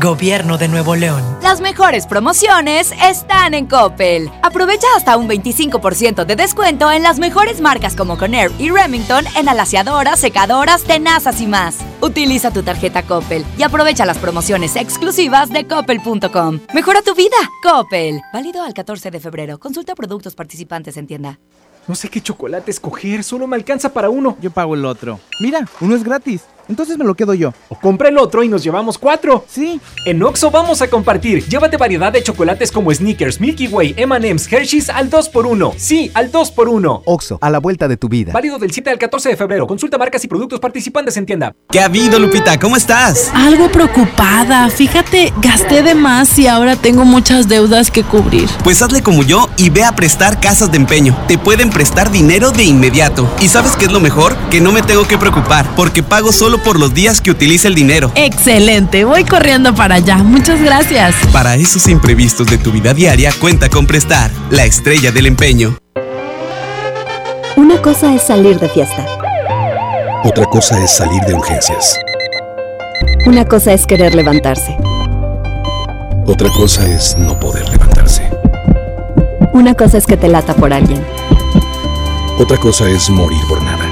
Gobierno de Nuevo León. Las mejores promociones están en Coppel. Aprovecha hasta un 25% de descuento en las mejores marcas como Conair y Remington en alaciadoras, secadoras, tenazas y más. Utiliza tu tarjeta Coppel y aprovecha las promociones exclusivas de coppel.com. Mejora tu vida, Coppel. Válido al 14 de febrero. Consulta productos participantes en tienda. No sé qué chocolate escoger, solo me alcanza para uno. Yo pago el otro. Mira, uno es gratis. Entonces me lo quedo yo. O compra el otro y nos llevamos cuatro. Sí. En Oxo vamos a compartir. Llévate variedad de chocolates como Snickers, Milky Way, M&M's, Hershey's al 2x1. Sí, al 2x1. Oxo, a la vuelta de tu vida. Válido del 7 al 14 de febrero. Consulta marcas y productos participantes en tienda. ¿Qué ha habido, Lupita? ¿Cómo estás? Algo preocupada. Fíjate, gasté de más y ahora tengo muchas deudas que cubrir. Pues hazle como yo y ve a prestar casas de empeño. Te pueden prestar dinero de inmediato. ¿Y sabes qué es lo mejor? Que no me tengo que preocupar porque pago solo por los días que utilice el dinero. Excelente, voy corriendo para allá. Muchas gracias. Para esos imprevistos de tu vida diaria, cuenta con Prestar, la estrella del empeño. Una cosa es salir de fiesta. Otra cosa es salir de urgencias. Una cosa es querer levantarse. Otra cosa es no poder levantarse. Una cosa es que te lata por alguien. Otra cosa es morir por.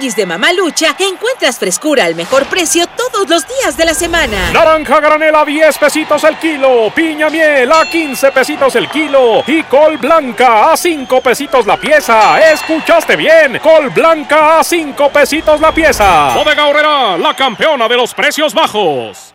Tianguis de Mamalucha encuentras frescura al mejor precio todos los días de la semana. Naranja granela a 10 pesitos el kilo, piña miel a 15 pesitos el kilo y col blanca a 5 pesitos la pieza. ¿Escuchaste bien? Col blanca a 5 pesitos la pieza. Bodega Horrera, la campeona de los precios bajos.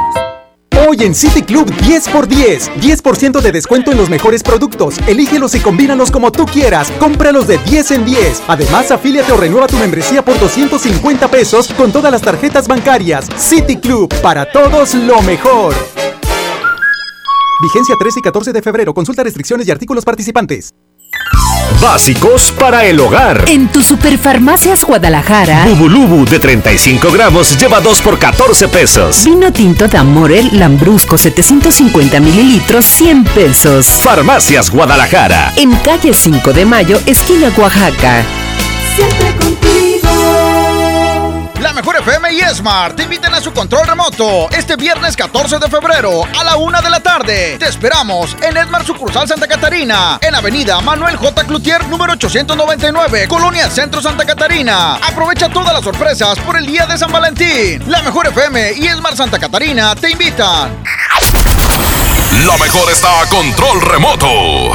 Hoy en City Club 10x10. 10% de descuento en los mejores productos. Elígelos y combínalos como tú quieras. Cómpralos de 10 en 10. Además, afíliate o renueva tu membresía por 250 pesos con todas las tarjetas bancarias. City Club, para todos lo mejor. Vigencia 13 y 14 de febrero. Consulta restricciones y artículos participantes. Básicos para el hogar. En tu Superfarmacias Guadalajara. Bubulubu de 35 gramos lleva 2 por 14 pesos. Vino tinto de Amorel Lambrusco 750 mililitros 100 pesos. Farmacias Guadalajara. En calle 5 de Mayo, esquina Oaxaca. Siempre contigo. La Mejor FM y Smart te invitan a su control remoto este viernes 14 de febrero a la una de la tarde. Te esperamos en Esmar Sucursal Santa Catarina, en Avenida Manuel J. Cloutier, número 899, Colonia Centro Santa Catarina. Aprovecha todas las sorpresas por el día de San Valentín. La Mejor FM y Esmar Santa Catarina te invitan. La mejor está a control remoto.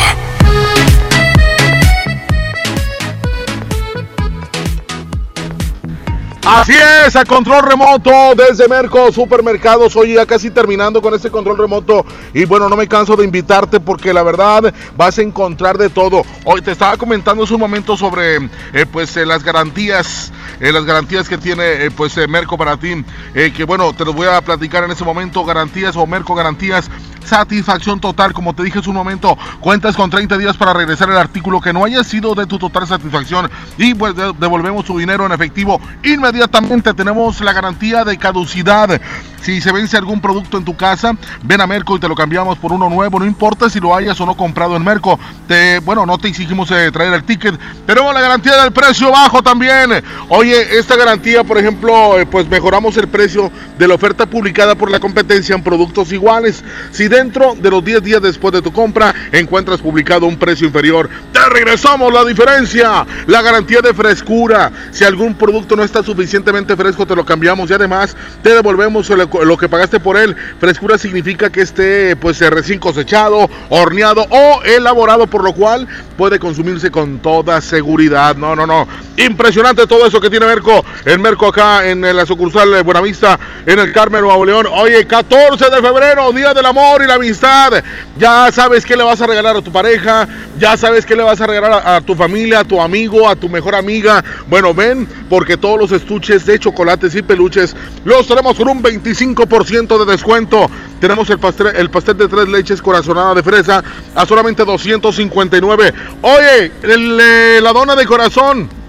Así es, a control remoto desde Merco Supermercados. Hoy ya casi terminando con este control remoto. Y bueno, no me canso de invitarte porque la verdad vas a encontrar de todo. Hoy te estaba comentando hace un momento sobre eh, pues eh, las garantías. eh, las garantías que tiene pues Merco para ti. que bueno, te los voy a platicar en este momento. Garantías o Merco Garantías. Satisfacción total, como te dije hace un momento, cuentas con 30 días para regresar el artículo que no haya sido de tu total satisfacción y pues de- devolvemos tu dinero en efectivo inmediatamente. Tenemos la garantía de caducidad. Si se vence algún producto en tu casa, ven a Merco y te lo cambiamos por uno nuevo. No importa si lo hayas o no comprado en Merco. Te, bueno, no te exigimos eh, traer el ticket. Tenemos la garantía del precio bajo también. Oye, esta garantía, por ejemplo, eh, pues mejoramos el precio de la oferta publicada por la competencia en productos iguales. Si dentro de los 10 días después de tu compra encuentras publicado un precio inferior, te regresamos la diferencia. La garantía de frescura. Si algún producto no está suficientemente fresco, te lo cambiamos y además te devolvemos lo, que pagaste por él. Frescura significa que esté pues eh, recién cosechado, horneado o elaborado, por lo cual puede consumirse con toda seguridad. No, no, no. Impresionante todo eso que tiene Merco. En Merco acá en la sucursal de Buenavista, en el Carmen Nuevo León. Oye, 14 de febrero, Día del Amor la Amistad. Ya sabes qué le vas a regalar a tu pareja. Ya sabes qué le vas a regalar a, tu familia, a tu amigo, a tu mejor amiga. Bueno, ven, porque todos los estuches de chocolates y peluches los tenemos con un 25% de descuento. Tenemos el pastel, el pastel de tres leches corazonada de fresa a solamente 259. Oye, el, eh, la dona de corazón.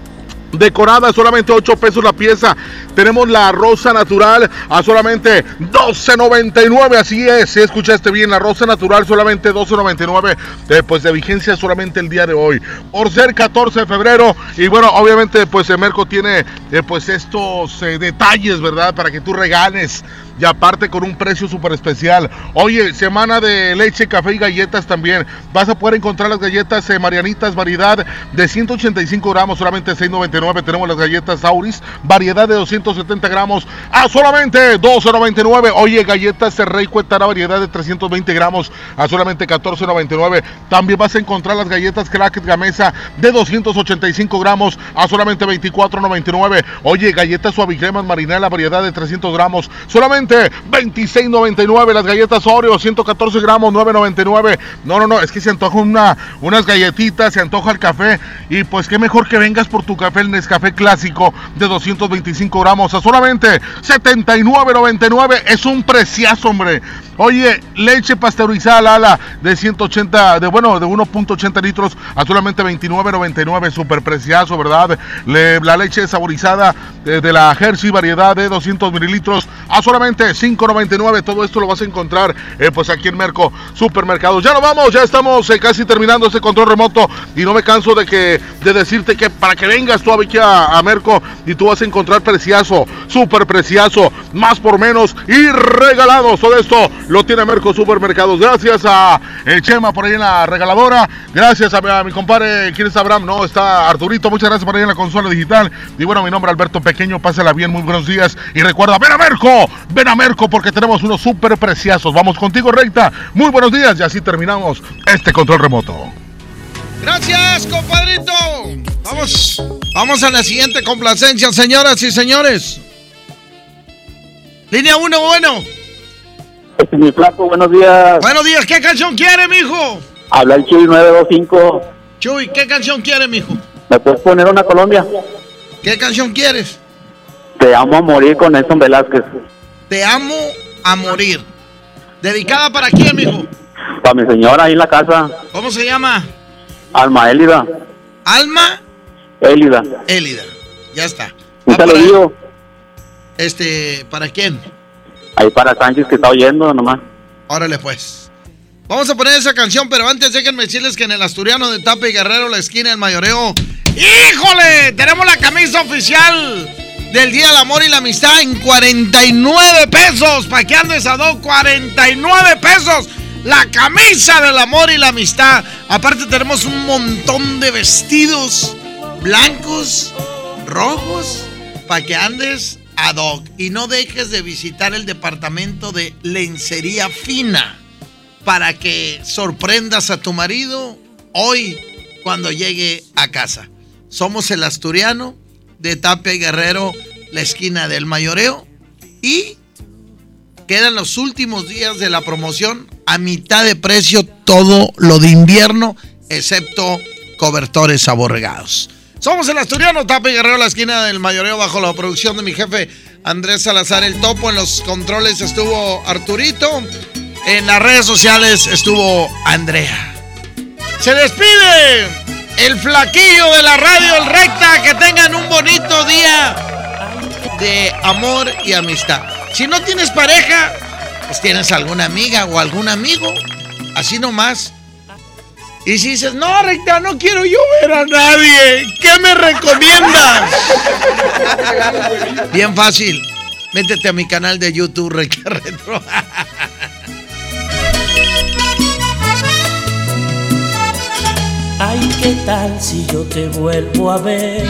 Decorada solamente 8 pesos la pieza. Tenemos la rosa natural a solamente 12.99. Así es, si escuchaste bien, la rosa natural solamente 12.99. Eh, pues de vigencia solamente el día de hoy. Por ser 14 de febrero. Y bueno, obviamente, pues el Merco tiene eh, pues estos eh, detalles, ¿verdad? Para que tú regales y aparte con un precio súper especial. Oye, semana de leche, café y galletas también. Vas a poder encontrar las galletas eh, Marianitas, variedad de 185 gramos, solamente 6.99. Tenemos las galletas Auris, variedad de 270 gramos a solamente 12.99. Oye, galletas Rey Cuetara, variedad de 320 gramos a solamente 14.99. También vas a encontrar las galletas Cracket Gamesa de 285 gramos a solamente 24.99. Oye, galletas suavicremas marinela, variedad de 300 gramos, solamente 26.99. Las galletas Oreo, 114 gramos, 9.99. No, no, no, es que se antoja una, unas galletitas, se antoja el café. Y pues qué mejor que vengas por tu café, el Nescafé clásico de 225 gramos a solamente 79.99. Es un preciazo, hombre. Oye, leche pasteurizada Lala de 180, de bueno, de 1.80 litros a solamente 29.99, super precioso, ¿verdad? la leche saborizada de, de, la Hershey variedad de 200 mililitros a solamente 5.99. Todo esto lo vas a encontrar eh, pues aquí en Merco Supermercados. Ya nos vamos, ya estamos eh, casi terminando este control remoto y no me canso de que de decirte que para que vengas tú aquí a, a Merco y tú vas a encontrar precioso, super precioso, más por menos y regalados. Todo esto lo tiene Merco Supermercados. Gracias a el Chema por ahí en la regaladora. Gracias a, mi compadre, ¿quién es Abraham? No, está Arturito. Muchas gracias por ahí en la consola digital. Y bueno, mi nombre Alberto Pequeño. Pásala bien, muy buenos días. Y recuerda, ven a Merco, a Merco porque tenemos unos súper preciosos. Vamos contigo, recta. Muy buenos días y así terminamos este control remoto. Gracias, compadrito. Vamos, vamos a la siguiente complacencia, señoras y señores. Línea 1, bueno. Este mi flaco, buenos días. Buenos días, ¿qué canción quiere, mijo? Habla el Chuy 925. Chuy, ¿qué canción quiere, mijo? ¿Me puedes poner una Colombia? ¿Qué canción quieres? Te amo a morir con Nelson Velázquez. Te amo a morir. ¿Dedicada para quién, mijo? Para mi señora ahí en la casa. ¿Cómo se llama? Alma Élida. ¿Alma? Élida. Élida. Ya está. Un saludo. Este, ¿para quién? Ahí para Sánchez que está oyendo nomás. Órale pues. Vamos a poner esa canción, pero antes déjenme decirles que en el Asturiano de Tapa y Guerrero, la esquina del mayoreo. ¡Híjole! Tenemos la camisa oficial del Día del Amor y la Amistad en 49 pesos. ¿Para qué andes a dos? 49 pesos. La camisa del amor y la amistad. Aparte tenemos un montón de vestidos blancos, rojos, para que andes ad hoc y no dejes de visitar el departamento de lencería fina para que sorprendas a tu marido hoy cuando llegue a casa. Somos el asturiano de Tapia y Guerrero, la esquina del mayoreo y quedan los últimos días de la promoción a mitad de precio todo lo de invierno excepto cobertores aborregados. Somos el Asturiano, Tapa y Guerrero, la esquina del mayoreo, bajo la producción de mi jefe Andrés Salazar el Topo. En los controles estuvo Arturito. En las redes sociales estuvo Andrea. Se despide el flaquillo de la radio, el recta. Que tengan un bonito día de amor y amistad. Si no tienes pareja, pues tienes alguna amiga o algún amigo. Así nomás y si dices, no, recta, no quiero yo ver a nadie, ¿qué me recomiendas? Bien fácil. Métete a mi canal de YouTube, Recta Retro. ¿qué tal si yo te vuelvo a ver?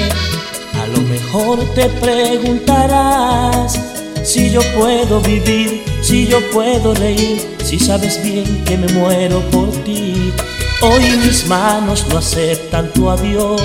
A lo mejor te preguntarás si yo puedo vivir, si yo puedo reír, si sabes bien que me muero por ti. Hoy mis manos no aceptan tu adiós.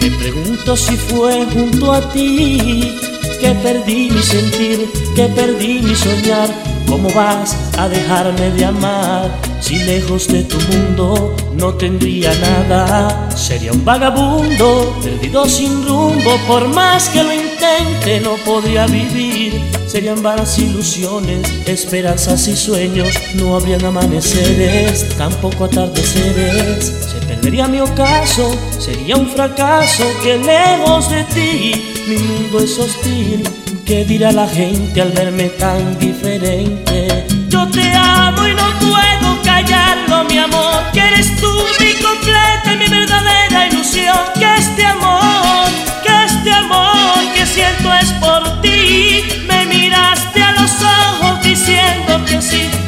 Me pregunto si fue junto a ti que perdí mi sentir, que perdí mi soñar. ¿Cómo vas a dejarme de amar si lejos de tu mundo no tendría nada? Sería un vagabundo, perdido sin rumbo, por más que lo intente no podría vivir. Serían vanas ilusiones, esperanzas y sueños, no habrían amaneceres, tampoco atardeceres. Se perdería mi ocaso, sería un fracaso que lejos de ti mi mundo es hostil. ¿Qué dirá la gente al verme tan diferente? Yo te amo y no puedo callarlo, mi amor. Que eres tú mi completa y mi verdadera ilusión. Que este amor, que este amor que siento es por ti. Me miraste a los ojos diciendo que sí.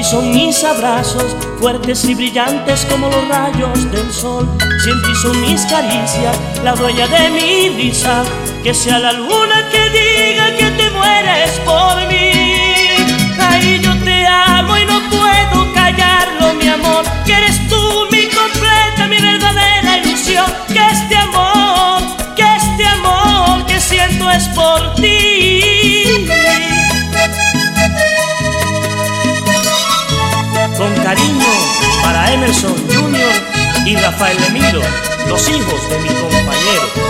Ti son mis abrazos, fuertes y brillantes como los rayos del sol. Si son mis caricias, la dueña de mi risa, que sea la luna que diga que te mueres por mí. Ay, yo te amo y no puedo callarlo, mi amor, que eres tú mi completa, mi verdadera ilusión. Que este amor, que este amor que siento es por ti. cariño para Emerson Junior y Rafael Emiro, los hijos de mi compañero.